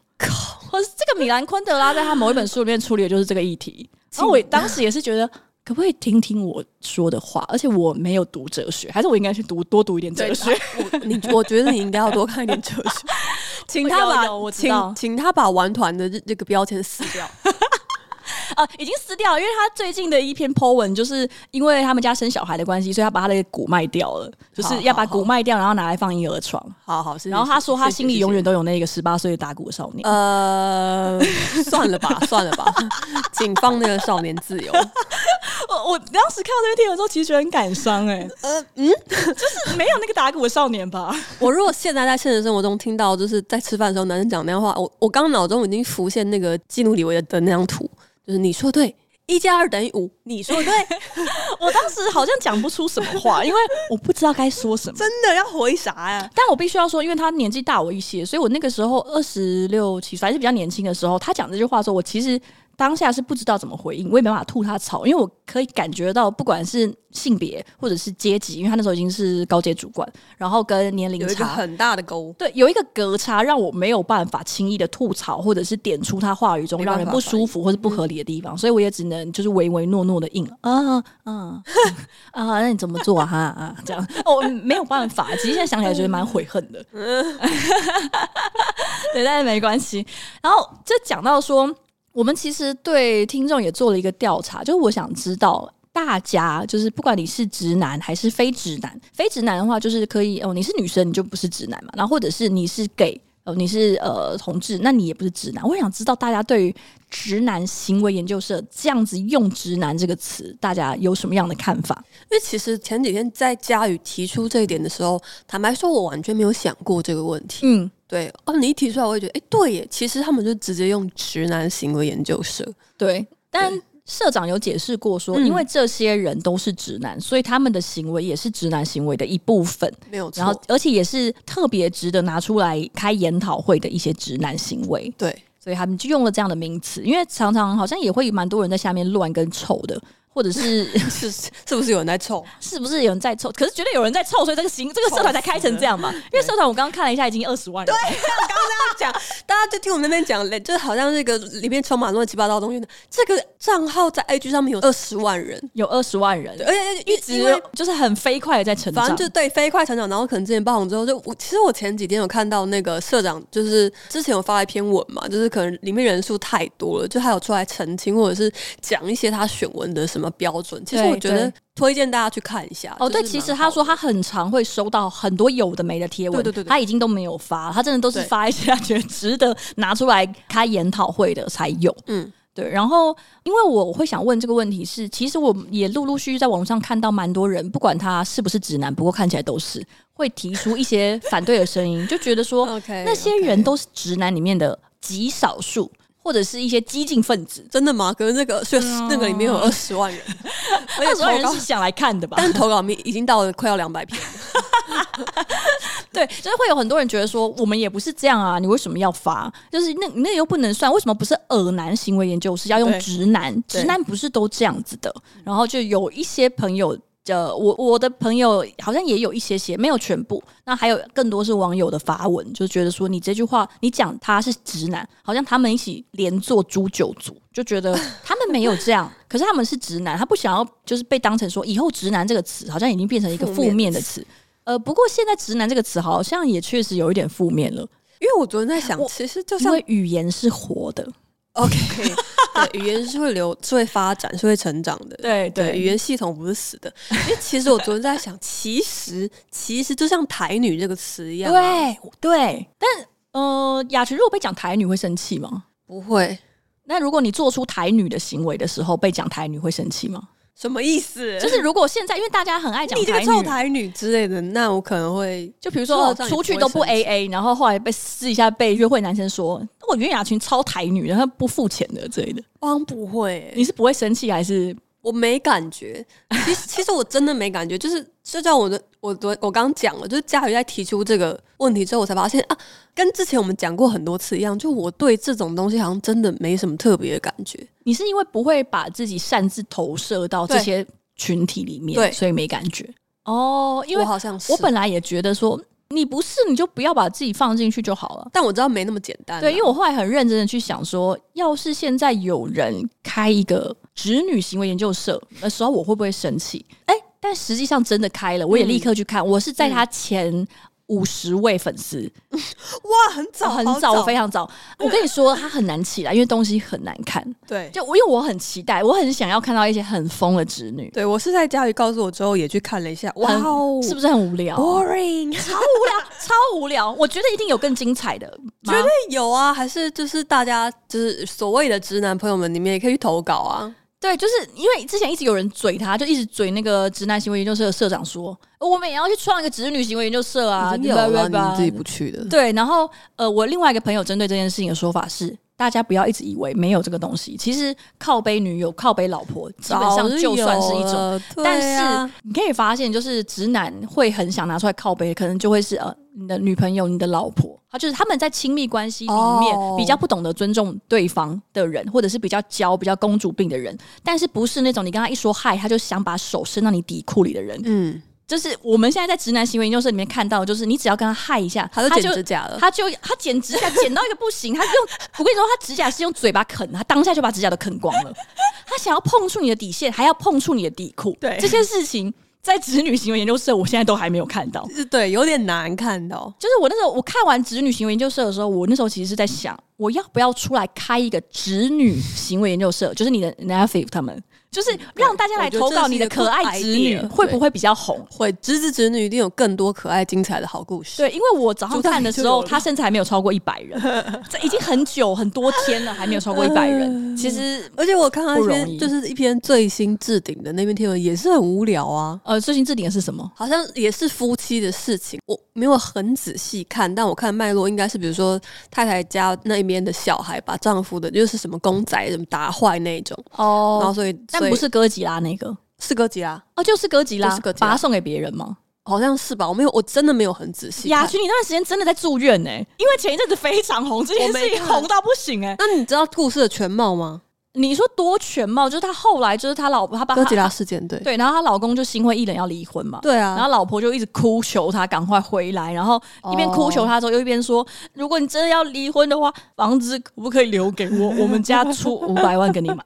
或是这个米兰昆德拉在他某一本书里面处理的就是这个议题。”然后我当时也是觉得。可不可以听听我说的话？而且我没有读哲学，还是我应该去读多读一点哲学？我你我觉得你应该要多看一点哲学。请他把请请他把玩团的这这个标签撕掉。啊，已经撕掉了，因为他最近的一篇 po 文，就是因为他们家生小孩的关系，所以他把他的股卖掉了，就是要把股卖掉，然后拿来放婴儿床。好好，然后他说他心里永远都有那个十八岁的打鼓少年。呃，算了吧，算了吧，请放那个少年自由。我我当时看到这篇贴文的时候，其实觉得很感伤哎、欸。呃嗯，就是没有那个打鼓的少年吧。我如果现在在现实生活中听到，就是在吃饭的时候男生讲那样话，我我刚脑中已经浮现那个基努里维的那张图。就是你说对，一加二等于五。你说对，我当时好像讲不出什么话，因为我不知道该说什么。真的要回啥呀？但我必须要说，因为他年纪大我一些，所以我那个时候二十六七，还是比较年轻的时候，他讲这句话的时候，我其实当下是不知道怎么回应，我也没办法吐他槽，因为我可以感觉到，不管是性别或者是阶级，因为他那时候已经是高阶主管，然后跟年龄差有一个很大的沟，对，有一个隔差，让我没有办法轻易的吐槽，或者是点出他话语中让人不舒服或是不合理的地方，所以我也只能就是唯唯诺诺的应啊啊 啊，那你怎么做啊？哈 啊，这样哦，没有办法，其实现在想起来觉得蛮悔恨的，对，但是没关系。然后这讲到说。我们其实对听众也做了一个调查，就是我想知道大家，就是不管你是直男还是非直男，非直男的话就是可以哦，你是女生你就不是直男嘛，然后或者是你是 gay 哦，你是呃同志，那你也不是直男。我想知道大家对于直男行为研究社这样子用“直男”这个词，大家有什么样的看法？因为其实前几天在佳宇提出这一点的时候，坦白说，我完全没有想过这个问题。嗯。对哦，你一提出来，我也觉得，哎，对耶，其实他们就直接用直男行为研究社。对，但社长有解释过说，因为这些人都是直男，所以他们的行为也是直男行为的一部分，没有错。然后，而且也是特别值得拿出来开研讨会的一些直男行为。对，所以他们就用了这样的名词，因为常常好像也会蛮多人在下面乱跟臭的。或者是 是是不是有人在凑？是不是有人在凑？可是绝对有人在凑，所以这个行这个社团才开成这样嘛？因为社团我刚刚看了一下，已经二十万人。对，刚刚这样讲，大家就听我们那边讲，就好像这个里面充满乱七八糟的东西。这个账号在 IG 上面有二十万人，有二十万人，而且一直就是很飞快的在成长，反正就对飞快成长。然后可能之前爆红之后，就我其实我前几天有看到那个社长，就是之前有发一篇文嘛，就是可能里面人数太多了，就还有出来澄清，或者是讲一些他选文的什么标准。其实我觉得推荐大家去看一下。哦，对，其实他说他很常会收到很多有的没的贴文，对对对，他已经都没有发，他真的都是发一些他觉得值得拿出来开研讨会的才有。嗯，对。然后，因为我会想问这个问题是，其实我也陆陆续续在网上看到蛮多人，不管他是不是直男，不过看起来都是会提出一些反对的声音，就觉得说 那些人都是直男里面的极少数。或者是一些激进分子，真的吗？可是那个是那个里面有二十万人，二十万人是想来看的吧？但投稿名已经到了快要两百篇。对，就是会有很多人觉得说，我们也不是这样啊，你为什么要发？就是那那又不能算，为什么不是耳男行为研究室要用直男？直男不是都这样子的？然后就有一些朋友。呃，我我的朋友好像也有一些些，没有全部。那还有更多是网友的发文，就觉得说你这句话，你讲他是直男，好像他们一起连坐诛九族，就觉得 他们没有这样，可是他们是直男，他不想要就是被当成说以后直男这个词好像已经变成一个负面的词。呃，不过现在直男这个词好像也确实有一点负面了，因为我昨天在想，其实就像语言是活的。OK，对，语言是会流，是会发展，是会成长的。对对，语言系统不是死的。因为其实我昨天在想，其实 其实就像台女这个词一样，对对。但呃，雅群如果被讲台女会生气吗？不会。那如果你做出台女的行为的时候被讲台女会生气吗？什么意思？就是如果现在，因为大家很爱讲你这个臭台女之类的，那我可能会就比如说哦，出去都不 A A，然后后来被私底下被约会男生说，我觉得雅群超台女，然后不付钱的之类的。我不会，你是不会生气还是？我没感觉，其实其实我真的没感觉，就是就像我的我的我刚讲了，就是佳宇在提出这个问题之后，我才发现啊，跟之前我们讲过很多次一样，就我对这种东西好像真的没什么特别的感觉。你是因为不会把自己擅自投射到这些群体里面，对，所以没感觉哦。因为我好像是我本来也觉得说。你不是，你就不要把自己放进去就好了。但我知道没那么简单。对，因为我后来很认真的去想说，要是现在有人开一个直女行为研究社的时候，我会不会生气？哎、欸，但实际上真的开了，我也立刻去看。嗯、我是在他前。嗯五十位粉丝，哇，很早，很早，我非常早。我跟你说，他很难起来，因为东西很难看。对，就我因为我很期待，我很想要看到一些很疯的直女。对，我是在家里告诉我之后也去看了一下，哇哦，是不是很无聊？Boring，超无聊，超无聊。我觉得一定有更精彩的，绝对有啊！还是就是大家就是所谓的直男朋友们，你们也可以去投稿啊。对，就是因为之前一直有人嘴他，就一直嘴那个直男行为研究社的社长说，我们也要去创一个直女行为研究社啊，有啊，你们自己不去的。对，然后呃，我另外一个朋友针对这件事情的说法是，大家不要一直以为没有这个东西，其实靠背女友、靠背老婆基本上就算是一种，啊、但是你可以发现，就是直男会很想拿出来靠背，可能就会是呃你的女朋友、你的老婆。他就是他们在亲密关系里面比较不懂得尊重对方的人，或者是比较娇、比较公主病的人，但是不是那种你跟他一说嗨，他就想把手伸到你底裤里的人。嗯，就是我们现在在直男行为研究社里面看到，就是你只要跟他嗨一下，他就剪指甲了，他就他剪指甲剪到一个不行，他用我跟你说，他指甲是用嘴巴啃，他当下就把指甲都啃光了。他想要碰触你的底线，还要碰触你的底裤，对这些事情。在直女行为研究社，我现在都还没有看到，对，有点难看到。就是我那时候我看完直女行为研究社的时候，我那时候其实是在想，我要不要出来开一个直女行为研究社，就是你的 Nephew 他们。就是让大家来投稿你的可爱侄女会不会比较红？会，侄子侄女一定有更多可爱精彩的好故事。对，因为我早上看的时候，他甚至还没有超过一百人，这已经很久很多天了，还没有超过一百人。其实，而且我看到一篇就是一篇最新置顶的那篇贴文，也是很无聊啊。呃，最新置顶的是什么？好像也是夫妻的事情，我没有很仔细看，但我看脉络应该是，比如说太太家那边的小孩把丈夫的，就是什么公仔什么打坏那种哦，然后所以。但不是哥吉拉那个，是哥吉拉哦，就是哥吉拉，是哥吉拉，把它送给别人吗？好像是吧，我没有，我真的没有很仔细。雅群，你那段时间真的在住院呢？因为前一阵子非常红，这件事情 红到不行哎。那你知道故事的全貌吗？你说多全貌？就是他后来就是他老婆，他把哥吉拉事件对对，然后她老公就心灰意冷要离婚嘛，对啊，然后老婆就一直哭求他赶快回来，然后一边哭求他之后，又一边说，如果你真的要离婚的话，房子可不可以留给我？我们家出五百万给你买。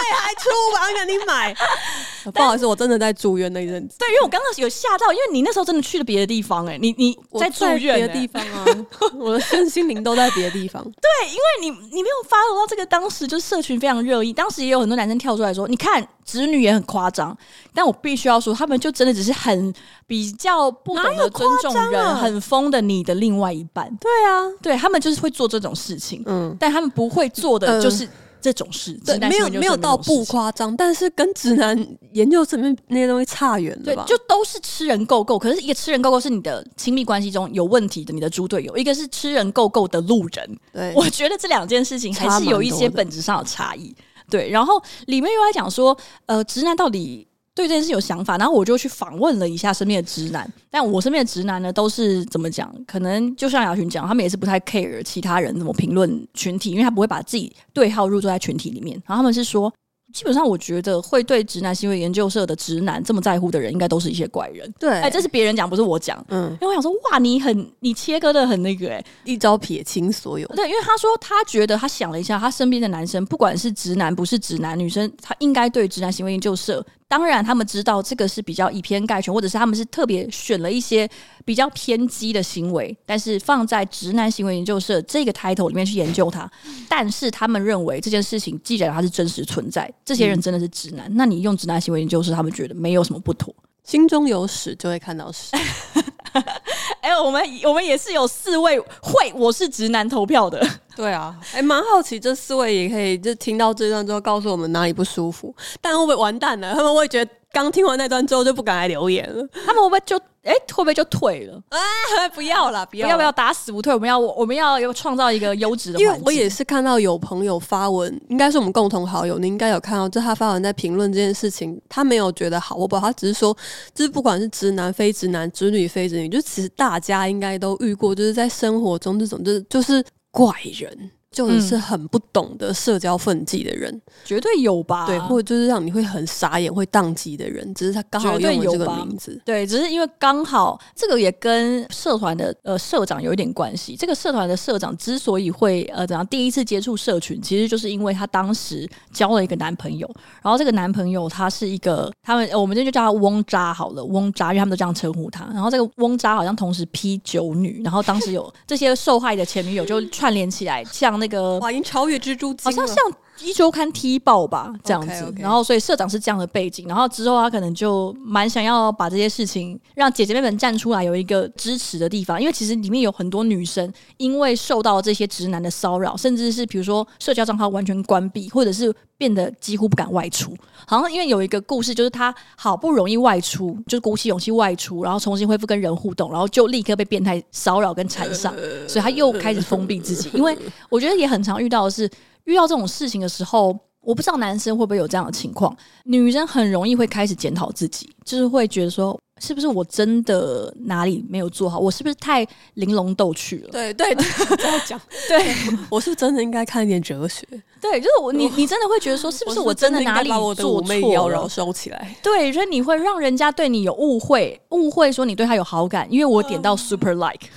对，还出五百万给你买。不好意思，我真的在住院那一阵子。对，因为我刚刚有吓到，因为你那时候真的去了别的地方，哎，你你在住院别的地方啊，我的身心灵都在别的地方。对，因为你你没有 follow 到这个，当时就是社群非常热议，当时也有很多男生跳出来说，你看侄女也很夸张，但我必须要说，他们就真的只是很比较不懂得尊重人，啊、很疯的你的另外一半。对啊，对他们就是会做这种事情，嗯，但他们不会做的就是。呃这种事，对，没有没有到不夸张，但是跟直男研究层面那些东西差远了吧？对，就都是吃人够够，可是一个吃人够够是你的亲密关系中有问题的，你的猪队友；一个是吃人够够的路人。对，我觉得这两件事情还是有一些本质上的差异。对，然后里面又来讲说，呃，直男到底。对这件事有想法，然后我就去访问了一下身边的直男，但我身边的直男呢，都是怎么讲？可能就像雅群讲，他们也是不太 care 其他人怎么评论群体，因为他不会把自己对号入座在群体里面。然后他们是说。基本上，我觉得会对直男行为研究社的直男这么在乎的人，应该都是一些怪人。对，哎，这是别人讲，不是我讲。嗯，因为我想说，哇，你很，你切割的很那个，哎，一招撇清所有。对，因为他说，他觉得他想了一下，他身边的男生，不管是直男不是直男，女生他应该对直男行为研究社。当然，他们知道这个是比较以偏概全，或者是他们是特别选了一些比较偏激的行为，但是放在直男行为研究社这个 title 里面去研究它。但是他们认为这件事情既然它是真实存在，这些人真的是直男，嗯、那你用直男行为研究社，他们觉得没有什么不妥。心中有屎就会看到屎。哎，我们我们也是有四位会我是直男投票的。对啊，哎，蛮好奇这四位也可以就听到这段之后告诉我们哪里不舒服，但会不会完蛋了？他们会觉得刚听完那段之后就不敢来留言了，他们会不会就？哎，会不会就退了？啊，不要了，不要，不要，不要打死不退。我们要，我们要有创造一个优质的。因为我也是看到有朋友发文，应该是我们共同好友，你应该有看到，就他发文在评论这件事情，他没有觉得好，我不知道，他只是说，就是不管是直男、非直男、直女、非直女，就其实大家应该都遇过，就是在生活中这种，就是就是怪人。就是很不懂得社交分际的人，嗯，绝对有吧？对，或者就是让你会很傻眼、会宕机的人，只是他刚好用了这个名字。对，只是因为刚好这个也跟社团的呃社长有一点关系。这个社团的社长之所以会呃怎样第一次接触社群，其实就是因为他当时交了一个男朋友，然后这个男朋友他是一个他们我们这就叫他翁渣好了，翁渣，因为他们都这样称呼他。然后这个翁渣好像同时劈九女，然后当时有这些受害的前女友就串联起来，像。那个哇，已经超越蜘蛛精了，好像像一周刊踢爆吧这样子。Okay, okay. 然后，所以社长是这样的背景。然后之后，他可能就蛮想要把这些事情让姐姐妹们站出来，有一个支持的地方。因为其实里面有很多女生，因为受到这些直男的骚扰，甚至是比如说社交账号完全关闭，或者是变得几乎不敢外出。好像因为有一个故事，就是他好不容易外出，就是鼓起勇气外出，然后重新恢复跟人互动，然后就立刻被变态骚扰跟缠上，所以他又开始封闭自己。因为我觉得也很常遇到的是。遇到这种事情的时候，我不知道男生会不会有这样的情况。女生很容易会开始检讨自己，就是会觉得说，是不是我真的哪里没有做好？我是不是太玲珑逗趣了？对对对，这样讲，对 我是真的应该看一点哲学。对，就是我，你你真的会觉得说，是不是我真的哪里做错了？收起来。对，所以你会让人家对你有误会，误会说你对他有好感，因为我点到 super like，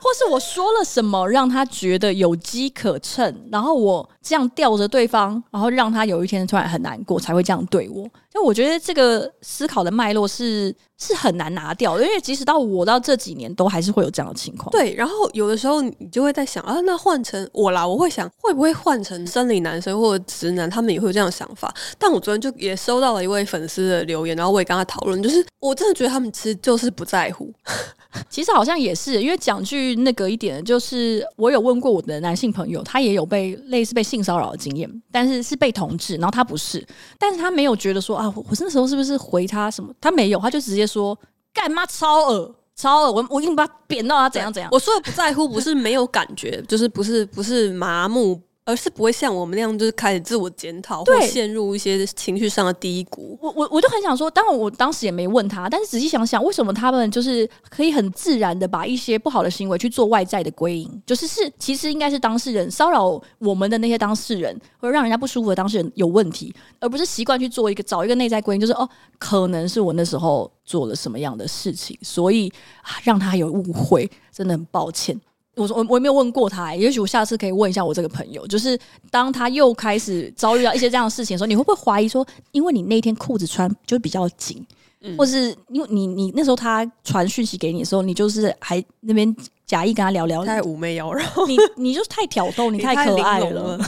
或是我说了什么让他觉得有机可乘，然后我这样吊着对方，然后让他有一天突然很难过，才会这样对我。就我觉得这个思考的脉络是是很难拿掉的，因为即使到我到这几年，都还是会有这样的情况。对，然后有的时候你就会在想啊，那换成我啦，我会想会不会换成生理男生或者直男，他们也会有这样的想法。但我昨天就也收到了一位粉丝的留言，然后我也跟他讨论，就是我真的觉得他们其实就是不在乎。其实好像也是，因为讲句那个一点，就是我有问过我的男性朋友，他也有被类似被性骚扰的经验，但是是被同志，然后他不是，但是他没有觉得说啊，我那时候是不是回他什么？他没有，他就直接说干嘛超恶超恶，我我一定把他扁到他怎样怎样。我说的不在乎，不是没有感觉，就是不是不是麻木。而是不会像我们那样，就是开始自我检讨，或陷入一些情绪上的低谷。我我我就很想说，当然我当时也没问他，但是仔细想想，为什么他们就是可以很自然的把一些不好的行为去做外在的归因？就是是其实应该是当事人骚扰我们的那些当事人，或者让人家不舒服的当事人有问题，而不是习惯去做一个找一个内在归因，就是哦，可能是我那时候做了什么样的事情，所以啊让他有误会，真的很抱歉。我说我我也没有问过他、欸，也许我下次可以问一下我这个朋友，就是当他又开始遭遇到一些这样的事情的时候，你会不会怀疑说，因为你那天裤子穿就比较紧，嗯、或是因为你你那时候他传讯息给你的时候，你就是还那边。假意跟他聊聊，太妩媚妖娆，你你就是太挑逗，你太可爱了。了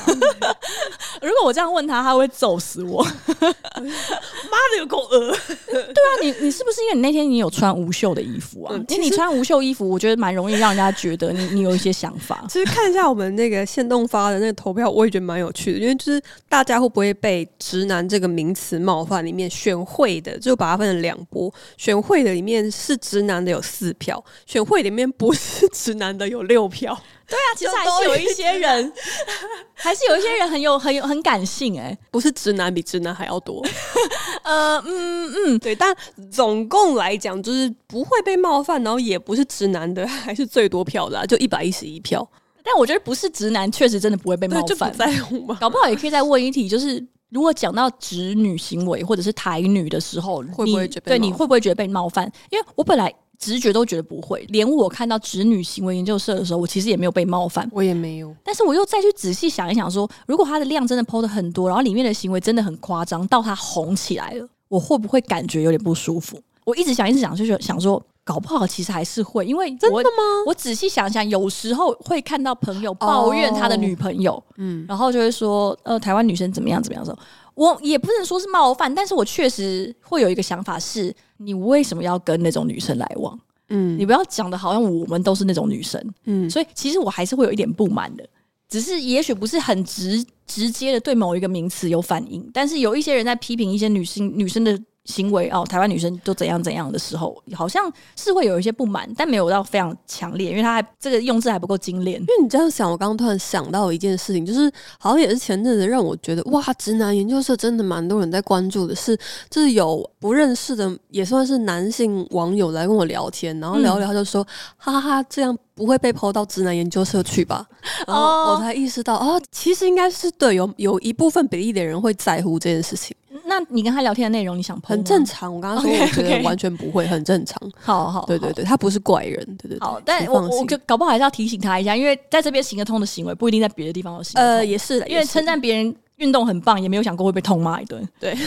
如果我这样问他，他会揍死我。妈的，有够恶！对啊，你你是不是因为你那天你有穿无袖的衣服啊？嗯、因为你穿无袖衣服，我觉得蛮容易让人家觉得你你有一些想法。其实看一下我们那个现动发的那个投票，我也觉得蛮有趣的，因为就是大家会不会被“直男”这个名词冒犯？里面选会的就把它分成两波，选会的里面是直男的有四票，选会里面不是。直男的有六票，对啊，其实还是有一些人，还是有一些人很有很有很感性哎、欸，不是直男比直男还要多，呃嗯嗯对，但总共来讲就是不会被冒犯，然后也不是直男的还是最多票的、啊，就一百一十一票。但我觉得不是直男确实真的不会被冒犯，不在乎吗？搞不好也可以再问一题，就是如果讲到直女行为或者是台女的时候，会不会觉得对你会不会觉得被冒犯？因为我本来。直觉都觉得不会，连我看到直女行为研究社的时候，我其实也没有被冒犯，我也没有。但是我又再去仔细想一想说，说如果他的量真的 PO 的很多，然后里面的行为真的很夸张，到他红起来了，我会不会感觉有点不舒服？我一直想，一直想，就是想说，搞不好其实还是会，因为真的吗？我仔细想想，有时候会看到朋友抱怨他的女朋友，嗯、oh，然后就会说，呃，台湾女生怎么样怎么样说。我也不能说是冒犯，但是我确实会有一个想法是：你为什么要跟那种女生来往？嗯，你不要讲的好像我们都是那种女生，嗯，所以其实我还是会有一点不满的，只是也许不是很直直接的对某一个名词有反应，但是有一些人在批评一些女性女生的。行为哦，台湾女生都怎样怎样的时候，好像是会有一些不满，但没有到非常强烈，因为他还这个用字还不够精炼。因为你这样想，我刚刚突然想到一件事情，就是好像也是前阵子让我觉得哇，直男研究社真的蛮多人在关注的是，就是有不认识的也算是男性网友来跟我聊天，然后聊聊他就说，嗯、哈哈哈，这样不会被抛到直男研究社去吧？然后我才意识到哦，其实应该是对，有有一部分比例的人会在乎这件事情。那你跟他聊天的内容，你想喷？很正常。我刚刚说，我觉得完全不会，很正常。好好，对对对，他不是怪人，对对对。好，但我我搞不好还是要提醒他一下，因为在这边行得通的行为，不一定在别的地方有行。呃，也是的，因为称赞别人运动很棒，也没有想过会被痛骂一顿。对。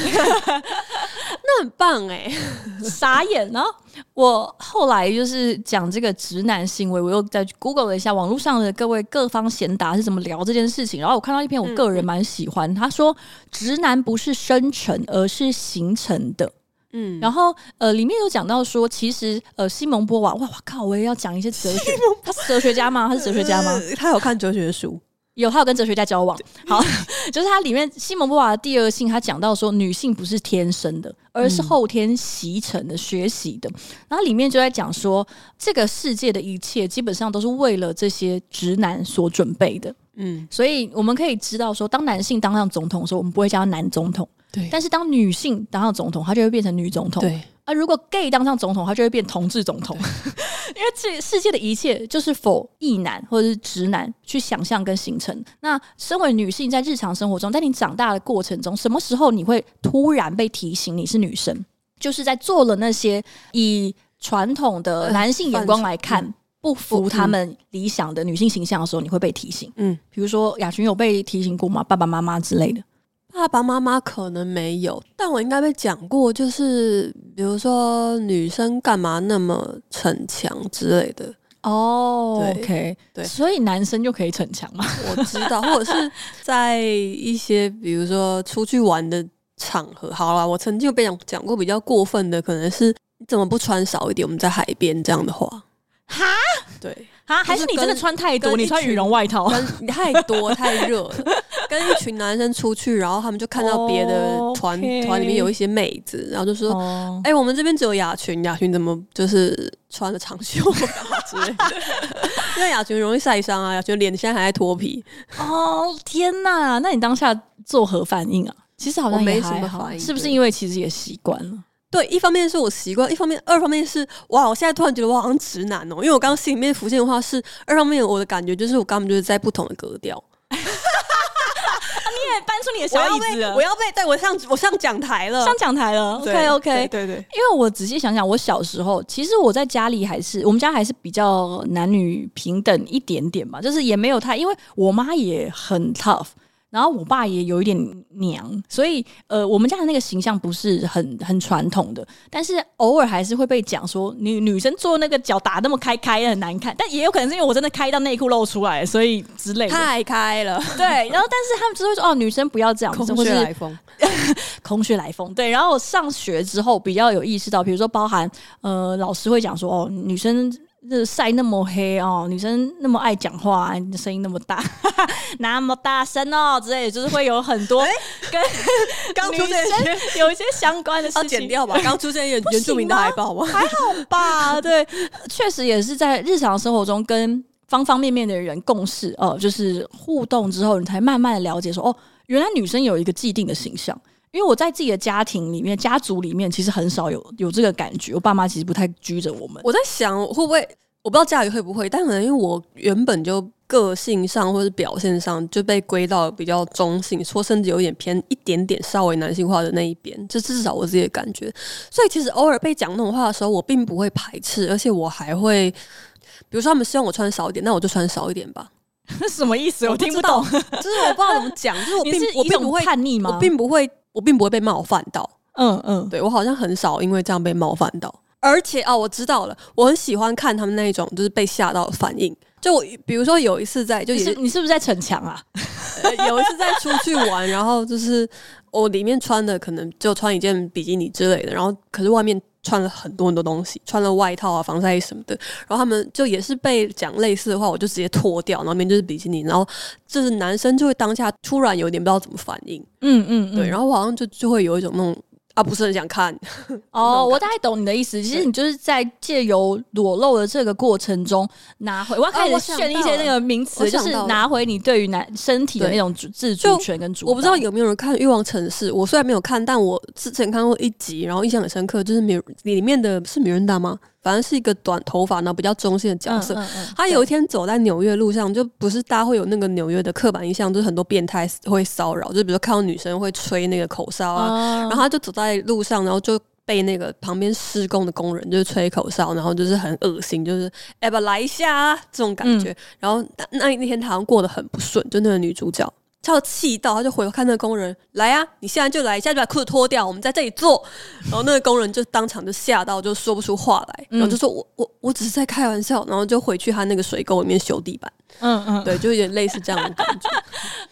那很棒哎，傻眼。然后我后来就是讲这个直男行为，我又在 Google 了一下网络上的各位各方贤达是怎么聊这件事情。然后我看到一篇，我个人蛮喜欢，他说直男不是生成，而是形成的。嗯，然后呃，里面有讲到说，其实呃，西蒙波娃，哇，我靠，我也要讲一些哲学。他是哲学家吗？他是哲学家吗？呃，他有看哲学书。有，他有跟哲学家交往。好，就是他里面西蒙波娃的第二性，他讲到说，女性不是天生的，而是后天习成的、学习的。然后里面就在讲说，这个世界的一切基本上都是为了这些直男所准备的。嗯，所以我们可以知道说，当男性当上总统的时候，我们不会叫他男总统。对，但是当女性当上总统，她就会变成女总统。对，啊，如果 gay 当上总统，他就会变同志总统，因为这世界的一切就是否异男或者是直男去想象跟形成。那身为女性，在日常生活中，在你长大的过程中，什么时候你会突然被提醒你是女生？就是在做了那些以传统的男性眼光来看不符他们理想的女性形象的时候，你会被提醒。嗯，比如说雅群有被提醒过吗？爸爸妈妈之类的。爸爸妈妈可能没有，但我应该被讲过，就是比如说女生干嘛那么逞强之类的哦。对，OK，对，所以男生就可以逞强吗？我知道，或者是在一些比如说出去玩的场合，好啦，我曾经有被讲讲过比较过分的，可能是你怎么不穿少一点？我们在海边这样的话，哈，对。啊，还是你真的穿太多？你穿羽绒外套，你太多 太热了。跟一群男生出去，然后他们就看到别的团团里面有一些妹子，然后就说：“哎、oh. 欸，我们这边只有雅群，雅群怎么就是穿了长袖之类的？因为雅群容易晒伤啊，雅群脸现在还在脱皮。哦、oh, 天哪！那你当下作何反应啊？其实好像没什么反应，是不是因为其实也习惯了？对，一方面是我习惯，一方面二方面是哇，我现在突然觉得我好像直男哦，因为我刚刚心里面浮现的话是二方面，我的感觉就是我根本就是在不同的格调。你也搬出你的小椅子了，我要被带我上我上讲台了，上讲台了。OK OK，对对，因为我仔细想想，我小时候其实我在家里还是我们家还是比较男女平等一点点吧，就是也没有太，因为我妈也很 tough。然后我爸也有一点娘，所以呃，我们家的那个形象不是很很传统的，但是偶尔还是会被讲说女女生做那个脚打那么开开很难看，但也有可能是因为我真的开到内裤露出来，所以之类的太开了。对，然后但是他们就会说哦，女生不要这样，空穴来风，空穴来风。对，然后我上学之后比较有意识到，比如说包含呃，老师会讲说哦，女生。这晒那么黑哦，女生那么爱讲话，声音那么大，那么大声哦之类的，就是会有很多 跟 刚出现有一些相关的事情，要剪掉吧。刚出现原原住民的海报吗？还好吧，对，确实也是在日常生活中跟方方面面的人共事哦、呃，就是互动之后，你才慢慢的了解说，哦，原来女生有一个既定的形象。因为我在自己的家庭里面、家族里面，其实很少有有这个感觉。我爸妈其实不太拘着我们。我在想，会不会我不知道家里会不会，但可能因为我原本就个性上或者表现上就被归到比较中性，说甚至有点偏一点点稍微男性化的那一边，这至少我自己的感觉。所以其实偶尔被讲那种话的时候，我并不会排斥，而且我还会，比如说他们希望我穿少一点，那我就穿少一点吧。那什么意思？我听不懂。就是我不知道怎么讲，就是我 并我并不会叛逆吗？我并不会。我并不会被冒犯到，嗯嗯，对，我好像很少因为这样被冒犯到，而且哦，我知道了，我很喜欢看他们那一种就是被吓到的反应。就我比如说有一次在，就也是你是不是在逞强啊？有一次在出去玩，然后就是我里面穿的可能就穿一件比基尼之类的，然后可是外面。穿了很多很多东西，穿了外套啊、防晒衣什么的，然后他们就也是被讲类似的话，我就直接脱掉，然后面就是比基尼，然后就是男生就会当下突然有点不知道怎么反应，嗯嗯，嗯，对，然后我好像就就会有一种那种。啊，不是很想看 哦。我大概懂你的意思。其实你就是在借由裸露的这个过程中拿回，我要开始炫一些那个名词，就是拿回你对于男身体的那种自主权跟主。我不知道有没有人看《欲望城市》，我虽然没有看，但我之前看过一集，然后印象很深刻，就是米里面的是米人达吗？反正是一个短头发，然后比较中性的角色。嗯嗯嗯、他有一天走在纽约路上，就不是大家会有那个纽约的刻板印象，就是很多变态会骚扰，就比如说看到女生会吹那个口哨啊。哦、然后他就走在路上，然后就被那个旁边施工的工人就是吹口哨，然后就是很恶心，就是要不要来一下啊这种感觉。嗯、然后那那天他好像过得很不顺，就那个女主角。他气到，他就回头看那个工人，来啊，你现在就来，现在就把裤子脱掉，我们在这里做。然后那个工人就当场就吓到，就说不出话来，然后就说：“我我我只是在开玩笑。”然后就回去他那个水沟里面修地板。嗯嗯，对，就有点类似这样的感觉。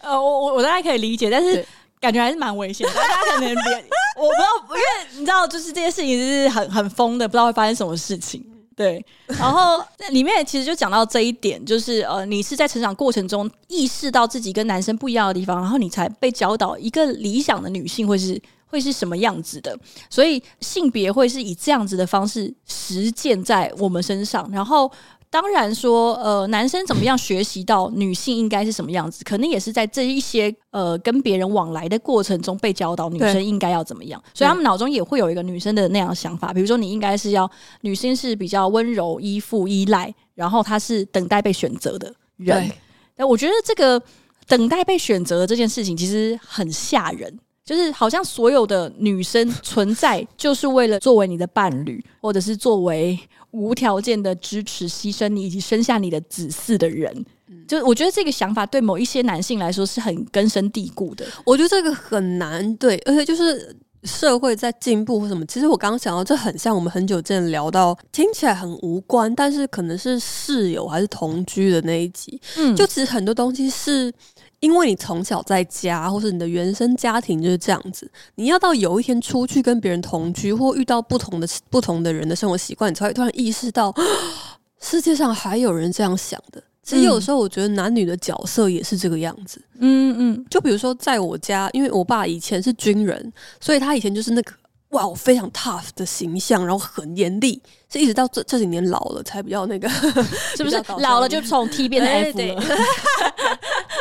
呃，我我我大概可以理解，但是感觉还是蛮危险的。大家可能别，我不知道，因为你知道，就是这些事情是很很疯的，不知道会发生什么事情。对，然后里面其实就讲到这一点，就是呃，你是在成长过程中意识到自己跟男生不一样的地方，然后你才被教导一个理想的女性会是会是什么样子的，所以性别会是以这样子的方式实践在我们身上，然后。当然说，呃，男生怎么样学习到女性应该是什么样子，可能也是在这一些呃跟别人往来的过程中被教导女生应该要怎么样，所以他们脑中也会有一个女生的那样想法，比如说你应该是要女生是比较温柔、依附、依赖，然后她是等待被选择的人。那我觉得这个等待被选择的这件事情其实很吓人。就是好像所有的女生存在，就是为了作为你的伴侣，或者是作为无条件的支持、牺牲你以及生下你的子嗣的人。就我觉得这个想法对某一些男性来说是很根深蒂固的。我觉得这个很难对，而且就是社会在进步或什么。其实我刚刚想到，这很像我们很久之前聊到，听起来很无关，但是可能是室友还是同居的那一集。嗯，就其实很多东西是。因为你从小在家，或是你的原生家庭就是这样子，你要到有一天出去跟别人同居，或遇到不同的不同的人的生活习惯，你才会突然意识到，世界上还有人这样想的。其实有时候我觉得男女的角色也是这个样子。嗯嗯，就比如说在我家，因为我爸以前是军人，所以他以前就是那个哇，非常 tough 的形象，然后很严厉，是一直到这这几年老了才比较那个，是不是？老了就从 T 变 成 F 了。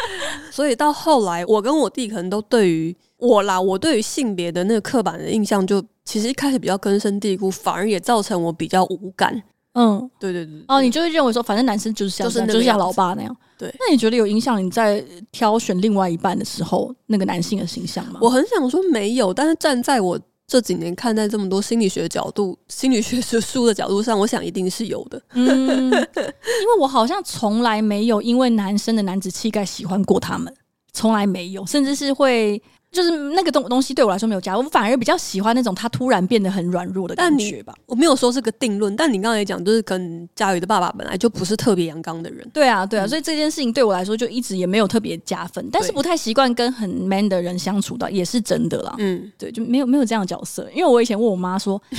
所以到后来，我跟我弟可能都对于我啦，我对于性别的那个刻板的印象，就其实一开始比较根深蒂固，反而也造成我比较无感。嗯，对对对，对。哦，你就会认为说，反正男生就是像就是就是像老爸那样。对。那你觉得有影响你在挑选另外一半的时候，那个男性的形象吗？我很想说没有，但是站在我这几年看待这么多心理学角度、心理学书的角度上，我想一定是有的。嗯，因为我好像从来没有因为男生的男子气概喜欢过他们，从来没有，甚至是会就是那个东东西对我来说没有加，我反而比较喜欢那种他突然变得很软弱的感觉吧。我没有说是个定论，但你刚才也讲，就是跟佳宇的爸爸本来就不是特别阳刚的人。对啊，对啊，所以这件事情对我来说就一直也没有特别加分，但是不太习惯跟很 man 的人相处的也是真的啦。嗯，对，就没有没有这样的角色，因为我以前问我妈说。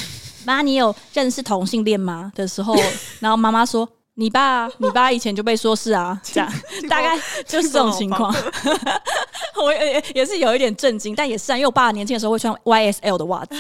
妈，你有认识同性恋吗？的时候，然后妈妈说：“你爸，你爸以前就被说是啊，这样大概就是这种情况。” 我也也是有一点震惊，但也是啊，因为我爸年轻的时候会穿 YSL 的袜子。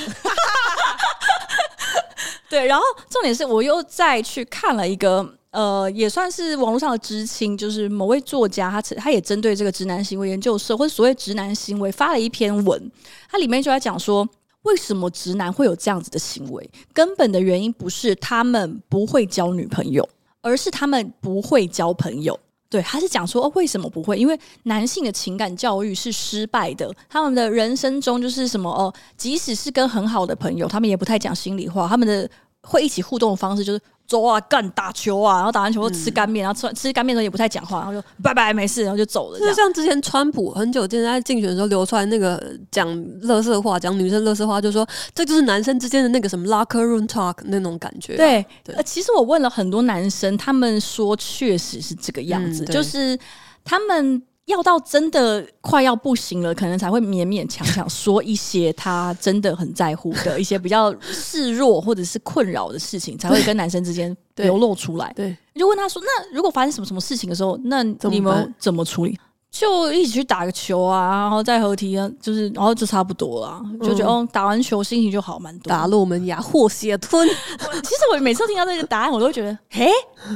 对，然后重点是我又再去看了一个，呃，也算是网络上的知青，就是某位作家，他他也针对这个直男行为研究社或者所谓直男行为发了一篇文，他里面就在讲说。为什么直男会有这样子的行为？根本的原因不是他们不会交女朋友，而是他们不会交朋友。对，他是讲说哦，为什么不会？因为男性的情感教育是失败的，他们的人生中就是什么哦，即使是跟很好的朋友，他们也不太讲心里话，他们的会一起互动的方式就是。走啊，干打球啊，然后打完球后吃干面，嗯、然后吃吃干面的时候也不太讲话，然后就拜拜没事，然后就走了。就像之前川普很久之前在竞选的时候流出来那个讲乐色话，讲女生乐色话，就说这就是男生之间的那个什么 locker room talk 那种感觉。对，对呃，其实我问了很多男生，他们说确实是这个样子，嗯、就是他们。要到真的快要不行了，可能才会勉勉强强说一些他真的很在乎的一些比较示弱或者是困扰的事情，才会跟男生之间流露出来。对，你就问他说：“那如果发生什么什么事情的时候，那你们怎么处理？”就一起去打个球啊，然后再合体啊，就是然后就差不多了，就觉得哦，打完球心情就好蛮多。打落门牙，或血吞。其实我每次听到这个答案，我都会觉得，嘿，嘿，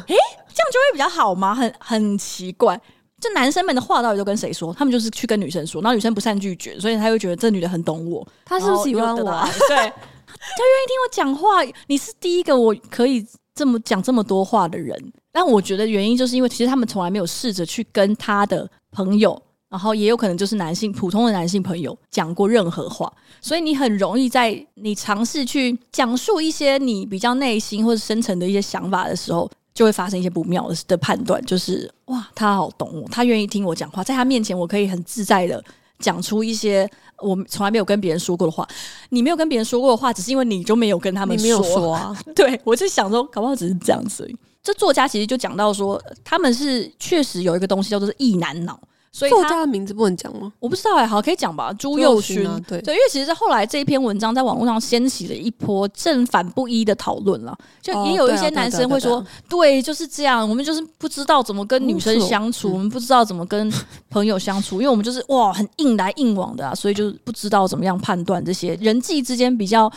这样就会比较好吗？很很奇怪。这男生们的话到底都跟谁说？他们就是去跟女生说，然后女生不善拒绝，所以他会觉得这女的很懂我。他是不是喜欢我？对，他愿意听我讲话。你是第一个我可以这么讲这么多话的人。但我觉得原因就是因为其实他们从来没有试着去跟他的朋友，然后也有可能就是男性普通的男性朋友讲过任何话，所以你很容易在你尝试去讲述一些你比较内心或者深层的一些想法的时候。就会发生一些不妙的的判断，就是哇，他好懂我，他愿意听我讲话，在他面前我可以很自在的讲出一些我从来没有跟别人说过的话。你没有跟别人说过的话，只是因为你就没有跟他们说，没有说啊。对，我就想说，搞不好只是这样子。这作家其实就讲到说，他们是确实有一个东西叫做是异男脑。所以他作家的名字不能讲吗？我不知道哎、欸，好，可以讲吧。朱佑勋、啊，对对，因为其实是后来这一篇文章在网络上掀起了一波正反不一的讨论了。就也有一些男生会说，哦对，啊对，啊对，啊对，啊、对，就是这样，我们就是不知道怎么跟女生相处，我们不知道怎么跟朋友相处，因为我们就是哇，很硬来硬往的啊，所以就是不知道怎么样判断这些人际之间比较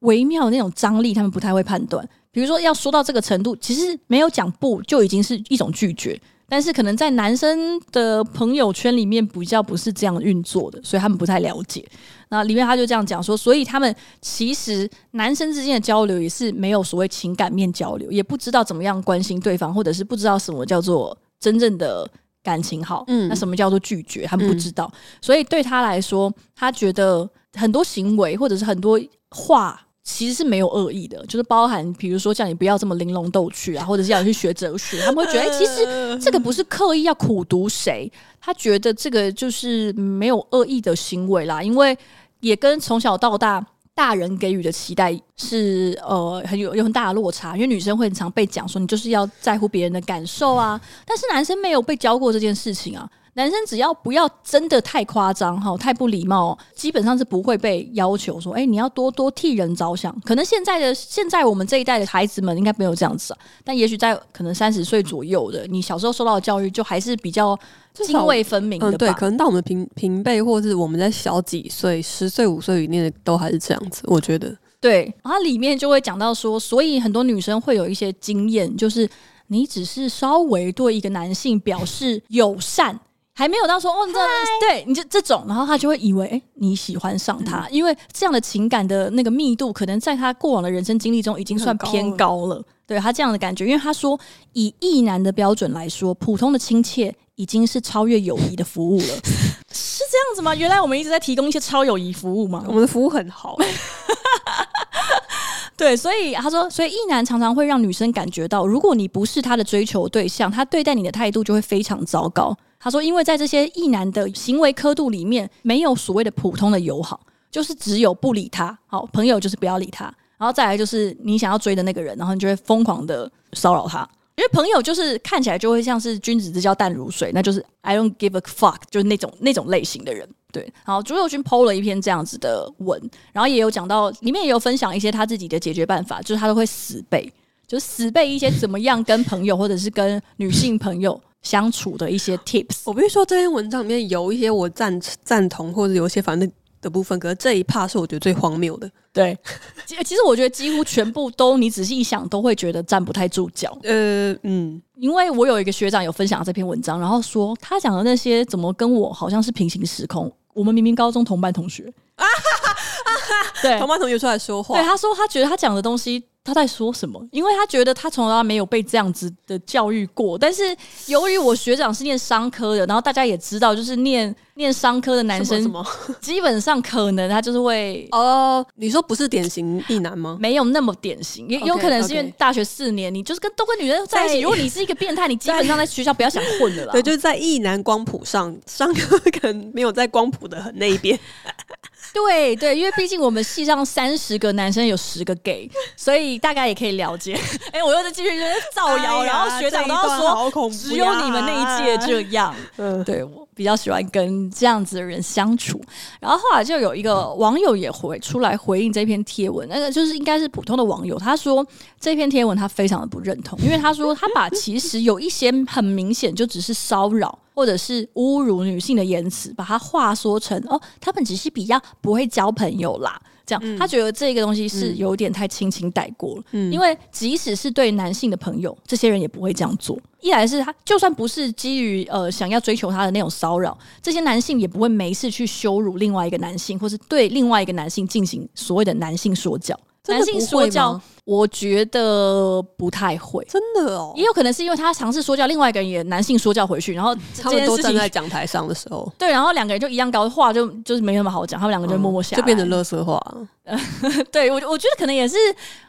微妙的那种张力，他们不太会判断。比如说要说到这个程度，其实没有讲不就已经是一种拒绝。但是可能在男生的朋友圈里面比较不是这样运作的，所以他们不太了解。那里面他就这样讲说，所以他们其实男生之间的交流也是没有所谓情感面交流，也不知道怎么样关心对方，或者是不知道什么叫做真正的感情好。嗯，那什么叫做拒绝，他们不知道。嗯，所以对他来说，他觉得很多行为或者是很多话。其实是没有恶意的，就是包含比如说叫你不要这么玲珑逗趣啊，或者是要你去学哲学，他们会觉得，其实这个不是刻意要苦读谁，他觉得这个就是没有恶意的行为啦，因为也跟从小到大大人给予的期待是呃很有有很大的落差，因为女生会很常被讲说你就是要在乎别人的感受啊，但是男生没有被教过这件事情啊。男生只要不要真的太夸张哈，太不礼貌，基本上是不会被要求说，哎、欸，你要多多替人着想。可能现在的现在我们这一代的孩子们应该没有这样子啊，但也许在可能三十岁左右的，你小时候受到的教育就还是比较泾渭分明的吧。嗯，对，可能到我们平平辈，或是我们在小几岁、十岁、五岁以内的，都还是这样子。我觉得，对，然后里面就会讲到说，所以很多女生会有一些经验，就是你只是稍微对一个男性表示友善。还没有到说哦，你这对你就这种，然后他就会以为哎、欸、你喜欢上他，因为这样的情感的那个密度，可能在他过往的人生经历中已经算偏高了。对他这样的感觉，因为他说以异男的标准来说，普通的亲切已经是超越友谊的服务了，是这样子吗？原来我们一直在提供一些超友谊服务吗？我们的服务很好。对，所以他说，所以异男常常会让女生感觉到，如果你不是他的追求对象，他对待你的态度就会非常糟糕。他说，因为在这些异男的行为刻度里面，没有所谓的普通的友好，就是只有不理他。好，朋友就是不要理他，然后再来就是你想要追的那个人，然后你就会疯狂的骚扰他。因为朋友就是看起来就会像是君子之交淡如水，那就是 I don't give a fuck，就是那种那种类型的人。对，然后朱友军 PO 了一篇这样子的文，然后也有讲到里面也有分享一些他自己的解决办法，就是他都会死背，就死背一些怎么样跟朋友或者是跟女性朋友。相处的一些 tips，我必须说这篇文章里面有一些我赞赞同，或者有一些反对的部分，可是这一 part 是我觉得最荒谬的。对，其其实我觉得几乎全部都，你仔细一想，都会觉得站不太住脚。呃，嗯，因为我有一个学长有分享这篇文章，然后说他讲的那些怎么跟我好像是平行时空，我们明明高中同班同学啊，对，同班同学出来说话，对，他说他觉得他讲的东西。他在说什么？因为他觉得他从来没有被这样子的教育过。但是由于我学长是念商科的，然后大家也知道，就是念 念商科的男生，基本上可能他就是会哦。你说不是典型异男吗？没有那么典型，也有可能是因为大学四年，你就是跟都跟女人在一起。如果你是一个变态，你基本上在学校不要想混的了。对，就是在异男光谱上，商科可能没有在光谱的很那一边。对对，因为毕竟我们系上三十个男生有十个 gay，所以大概也可以了解。哎、欸，我又在继续造谣，哎、然后学长都要说只有你们那一届这样。嗯，对，我比较喜欢跟这样子的人相处。然后后来就有一个网友也回出来回应这篇贴文，那个就是应该是普通的网友，他说这篇贴文他非常的不认同，因为他说他把其实有一些很明显就只是骚扰。或者是侮辱女性的言辞，把它话说成哦，他们只是比较不会交朋友啦，这样、嗯、他觉得这个东西是有点太轻轻带过了。嗯，因为即使是对男性的朋友，这些人也不会这样做。一来是他就算不是基于呃想要追求他的那种骚扰，这些男性也不会没事去羞辱另外一个男性，或是对另外一个男性进行所谓的男性说教。男性说教，我觉得不太会，真的哦，也有可能是因为他尝试说教，另外一个人也男性说教回去，然后他们都站在讲台上的时候，对，然后两个人就一样高，话就就是没那么好讲，他们两个就默默下来，就变成乐色话。对我，我觉得可能也是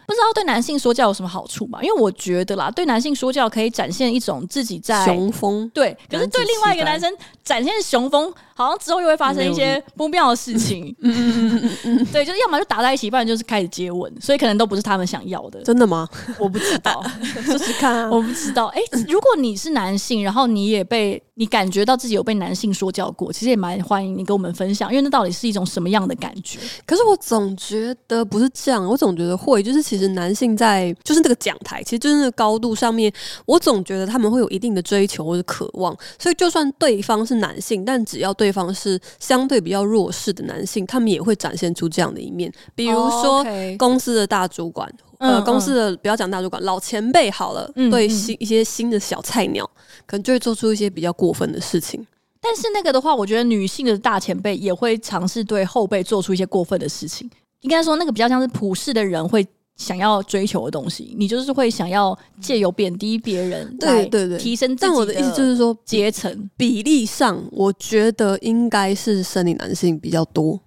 不知道对男性说教有什么好处吧，因为我觉得啦，对男性说教可以展现一种自己在雄风，对，可是对另外一个男生展现雄风，好像之后又会发生一些不妙的事情。嗯嗯嗯嗯嗯，对，就是要么就打在一起，不然就是开始接吻，所以可能都不是他们想要的。真的吗？我不知道，试试看啊。我不知道。哎、欸，如果你是男性，然后你也被你感觉到自己有被男性说教过，其实也蛮欢迎你跟我们分享，因为那到底是一种什么样的感觉？可是我总觉得不是这样，我总觉得会，就是其实男性在就是那个讲台，其实就是那个高度上面，我总觉得他们会有一定的追求或者渴望，所以就算对方是男性，但只要对方是相对比较弱势的男性，他们也会展现出这样的一面，比如说公司的大主管。呃公司的不要讲大主管，老前辈好了，嗯、对新一些新的小菜鸟，可能就会做出一些比较过分的事情。但是那个的话，我觉得女性的大前辈也会尝试对后辈做出一些过分的事情。应该说，那个比较像是普世的人会想要追求的东西，你就是会想要借由贬低别人，对对对，提升自己。但我的意思就是说，阶层比例上，我觉得应该是生理男性比较多。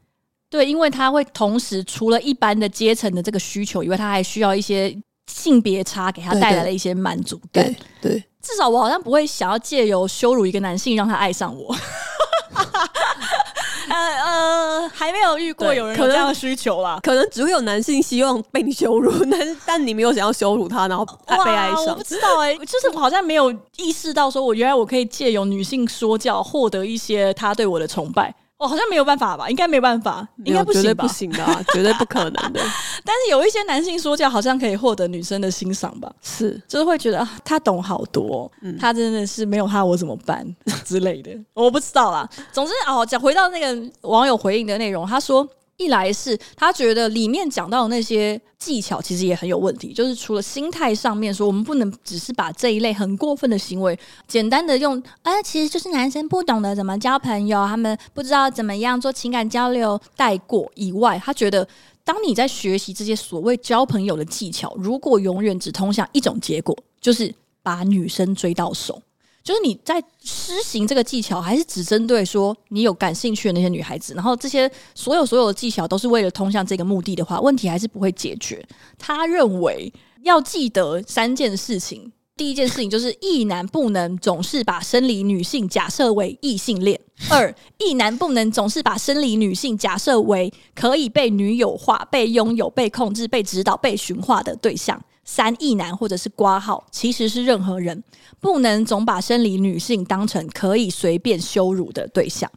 对，因为他会同时除了一般的阶层的这个需求以外，他还需要一些性别差给他带来了一些满足感。对，对，对，至少我好像不会想要借由羞辱一个男性让他爱上我。呃呃，还没有遇过有人有这样的需求啦。可能只会有男性希望被你羞辱，但但你没有想要羞辱他，然后被爱上。我不知道哎、欸，就是我好像没有意识到，说我原来我可以借由女性说教获得一些他对我的崇拜。我好像没有办法吧？应该没办法，应该不行吧？绝对不行的、啊，绝对不可能的。但是有一些男性说教，好像可以获得女生的欣赏吧？是，就是会觉得、啊、他懂好多，嗯、他真的是没有他我怎么办之类的，我不知道啦。总之哦，讲回到那个网友回应的内容，他说。一来是他觉得里面讲到的那些技巧其实也很有问题，就是除了心态上面说，我们不能只是把这一类很过分的行为简单的用，哎，其实就是男生不懂得怎么交朋友，他们不知道怎么样做情感交流带过以外，他觉得当你在学习这些所谓交朋友的技巧，如果永远只通向一种结果，就是把女生追到手。就是你在施行这个技巧，还是只针对说你有感兴趣的那些女孩子，然后这些所有所有的技巧都是为了通向这个目的的话，问题还是不会解决。他认为要记得三件事情，第一件事情就是异男不能总是把生理女性假设为异性恋；二，异男不能总是把生理女性假设为可以被女友化、被拥有、被控制、被指导、被驯化的对象。三亿男或者是挂号，其实是任何人，不能总把生理女性当成可以随便羞辱的对象。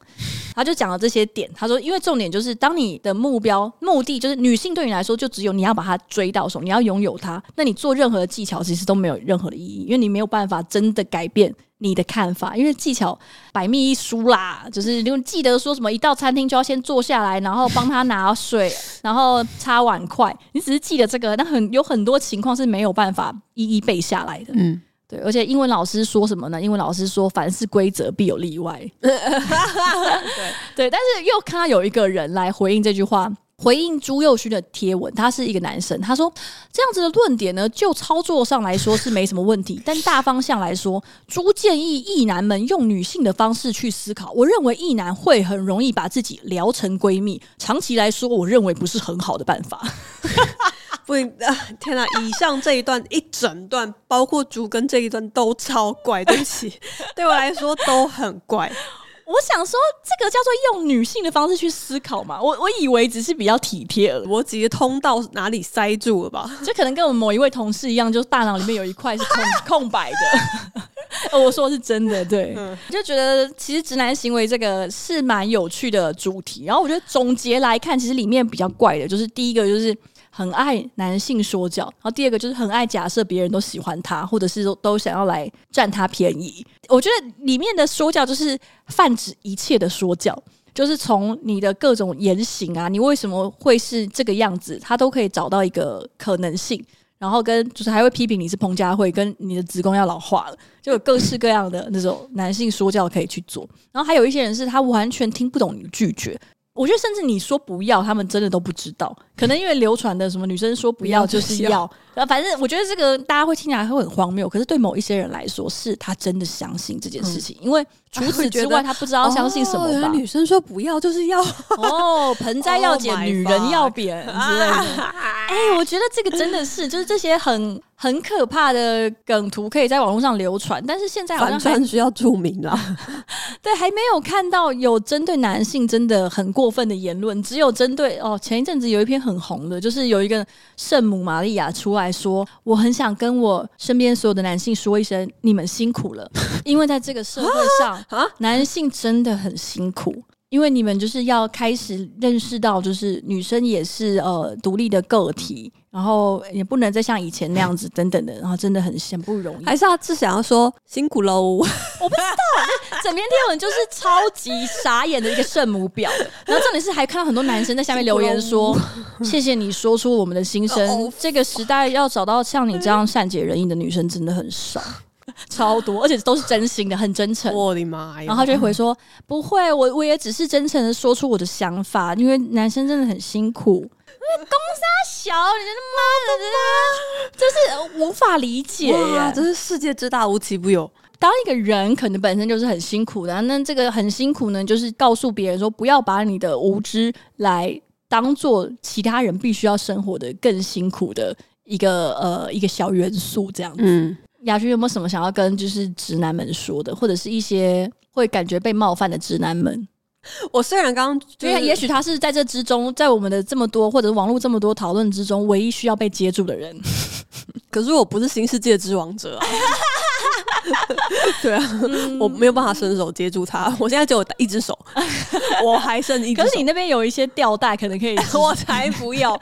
他就讲了这些点，他说，因为重点就是，当你的目标目的就是女性对你来说，就只有你要把她追到手，你要拥有她，那你做任何的技巧其实都没有任何的意义，因为你没有办法真的改变。你的看法，因为技巧百密一疏啦，就是你记得说什么，一到餐厅就要先坐下来，然后帮他拿水，然后擦碗筷。你只是记得这个，但很有很多情况是没有办法一一背下来的。嗯，对，而且英文老师说什么呢？英文老师说，凡是规则必有例外。对 对，但是又看到有一个人来回应这句话。回应朱佑勋的贴文，他是一个男生，他说这样子的论点呢，就操作上来说是没什么问题，但大方向来说，朱建议异男们用女性的方式去思考。我认为异男会很容易把自己聊成闺蜜，长期来说，我认为不是很好的办法。不，天哪！以上这一段一整段，包括朱跟这一段都超怪，对不起，对我来说都很怪。我想说，这个叫做用女性的方式去思考嘛？我我以为只是比较体贴而已，我直接通道哪里塞住了吧？就可能跟我们某一位同事一样，就是大脑里面有一块是空 空白的。我说的是真的，对，嗯、就觉得其实直男行为这个是蛮有趣的主题。然后我觉得总结来看，其实里面比较怪的就是第一个就是。很爱男性说教，然后第二个就是很爱假设别人都喜欢他，或者是说都想要来占他便宜。我觉得里面的说教就是泛指一切的说教，就是从你的各种言行啊，你为什么会是这个样子，他都可以找到一个可能性，然后跟就是还会批评你是彭佳慧，跟你的子宫要老化了，就有各式各样的那种男性说教可以去做。然后还有一些人是他完全听不懂你的拒绝。我觉得，甚至你说不要，他们真的都不知道。可能因为流传的什么女生说不要就是要，然后反正我觉得这个大家会听起来会很荒谬。可是对某一些人来说，是他真的相信这件事情，因为除此 之外，他不知道相信什么吧。女生说不要就是要 哦，盆栽 要剪，女人要扁之类的。哎，我觉得这个真的是，就是这些很。很可怕的梗图可以在网络上流传，但是现在好像需要注明啦。对，还没有看到有针对男性真的很过分的言论，只有针对哦，前一阵子有一篇很红的，就是有一个圣母玛利亚出来说，我很想跟我身边所有的男性说一声，你们辛苦了，因为在这个社会上啊，男性真的很辛苦。因为你们就是要开始认识到，就是女生也是呃独立的个体，然后也不能再像以前那样子等等的，然后真的很很不容易。还是要是想要说辛苦喽？我不知道，整篇贴文就是超级傻眼的一个圣母婊。然后重点是还看到很多男生在下面留言说：“ 谢谢你说出我们的心声。”这个时代要找到像你这样善解人意的女生真的很少。超多，而且都是真心的，很真诚。我的妈呀！然后就回说：“不会，我我也只是真诚的说出我的想法，因为男生真的很辛苦。”公杀小，你真的妈的，就是无法理解呀！真是世界之大，无奇不有。当一个人可能本身就是很辛苦的，那这个很辛苦呢，就是告诉别人说，不要把你的无知来当做其他人必须要生活的更辛苦的一个呃一个小元素，这样子。嗯。雅君有没有什么想要跟就是直男们说的，或者是一些会感觉被冒犯的直男们？我虽然刚刚，因为也许他是在这之中，在我们的这么多或者网络这么多讨论之中，唯一需要被接住的人。可是我不是新世界之王者啊。对啊，嗯、我没有办法伸手接住它。我现在只有一只手，我还剩一只。可是你那边有一些吊带，可能可以。我才不要！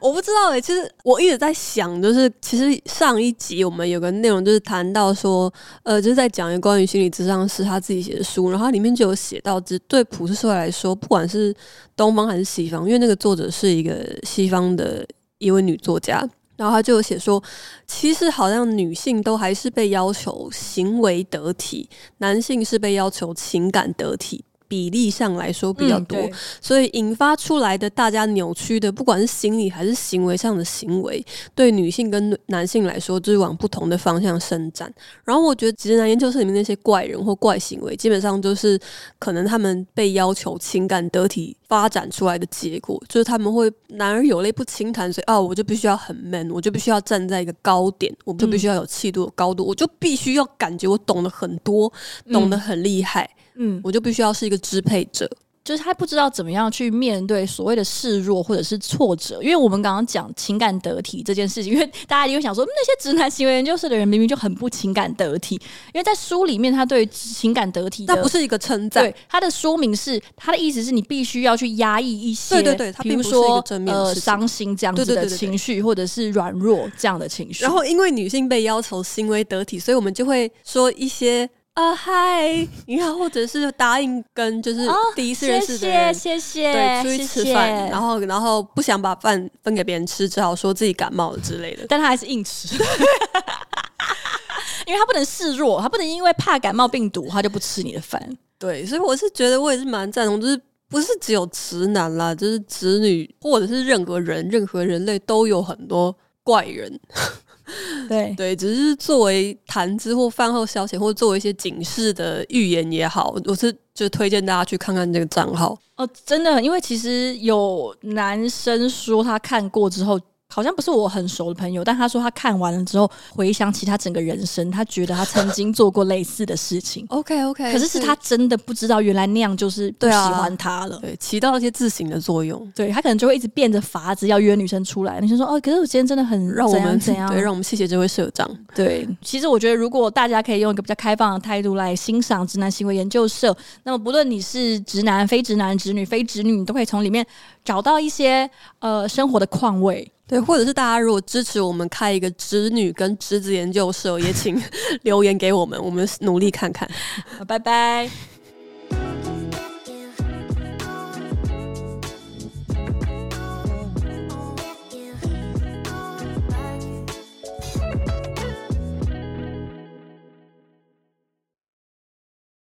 我不知道哎、欸。其实我一直在想，就是其实上一集我们有个内容，就是谈到说，呃，就是在讲一个关于心理咨商师他自己写的书，然后它里面就有写到，只对普世社会来说，不管是东方还是西方，因为那个作者是一个西方的一位女作家。然后他就有写说，其实好像女性都还是被要求行为得体，男性是被要求情感得体。比例上来说比较多，嗯、所以引发出来的大家扭曲的，不管是心理还是行为上的行为，对女性跟男性来说，就是往不同的方向伸展。然后我觉得直男研究室里面那些怪人或怪行为，基本上就是可能他们被要求情感得体发展出来的结果，就是他们会男儿有泪不轻弹，所以啊，我就必须要很 man，我就必须要站在一个高点，我就必须要有气度的高度，嗯、我就必须要感觉我懂得很多，懂得很厉害。嗯嗯，我就必须要是一个支配者，就是他不知道怎么样去面对所谓的示弱或者是挫折。因为我们刚刚讲情感得体这件事情，因为大家一定会想说，那些直男行为研究室的人明明就很不情感得体。因为在书里面，他对情感得体，那不是一个称赞。对，他的说明是，他的意思是你必须要去压抑一些，对对对，他并不是一个正面呃伤心这样子的情绪，或者是软弱这样的情绪。然后，因为女性被要求行为得体，所以我们就会说一些。啊嗨，你好，或者是答应跟就是第一次认识的人，哦、谢谢，谢谢，对，出去吃饭，然后然后不想把饭分给别人吃，只好说自己感冒了之类的，但他还是硬吃，因为他不能示弱，他不能因为怕感冒病毒，他就不吃你的饭。对，所以我是觉得我也是蛮赞同，就是不是只有直男啦，就是直女或者是任何人，任何人类都有很多怪人。对对，只是作为谈资或饭后消遣，或作为一些警示的预言也好，我是就推荐大家去看看这个账号哦，真的，因为其实有男生说他看过之后。好像不是我很熟的朋友，但他说他看完了之后回想起他整个人生，他觉得他曾经做过类似的事情。OK OK，可是是他真的不知道原来那样就是不喜欢他了，对，起到一些自省的作用。对，他可能就会一直变着法子要约女生出来。女生说：“哦，可是我今天真的很让我们怎样？对，让我们谢谢这位社长。”对，其实我觉得如果大家可以用一个比较开放的态度来欣赏直男行为研究社，那么不论你是直男、非直男、直女、非直女，你都可以从里面找到一些呃生活的况味。对，或者是大家如果支持我们开一个侄女跟侄子研究社，也请 留言给我们，我们努力看看。拜拜。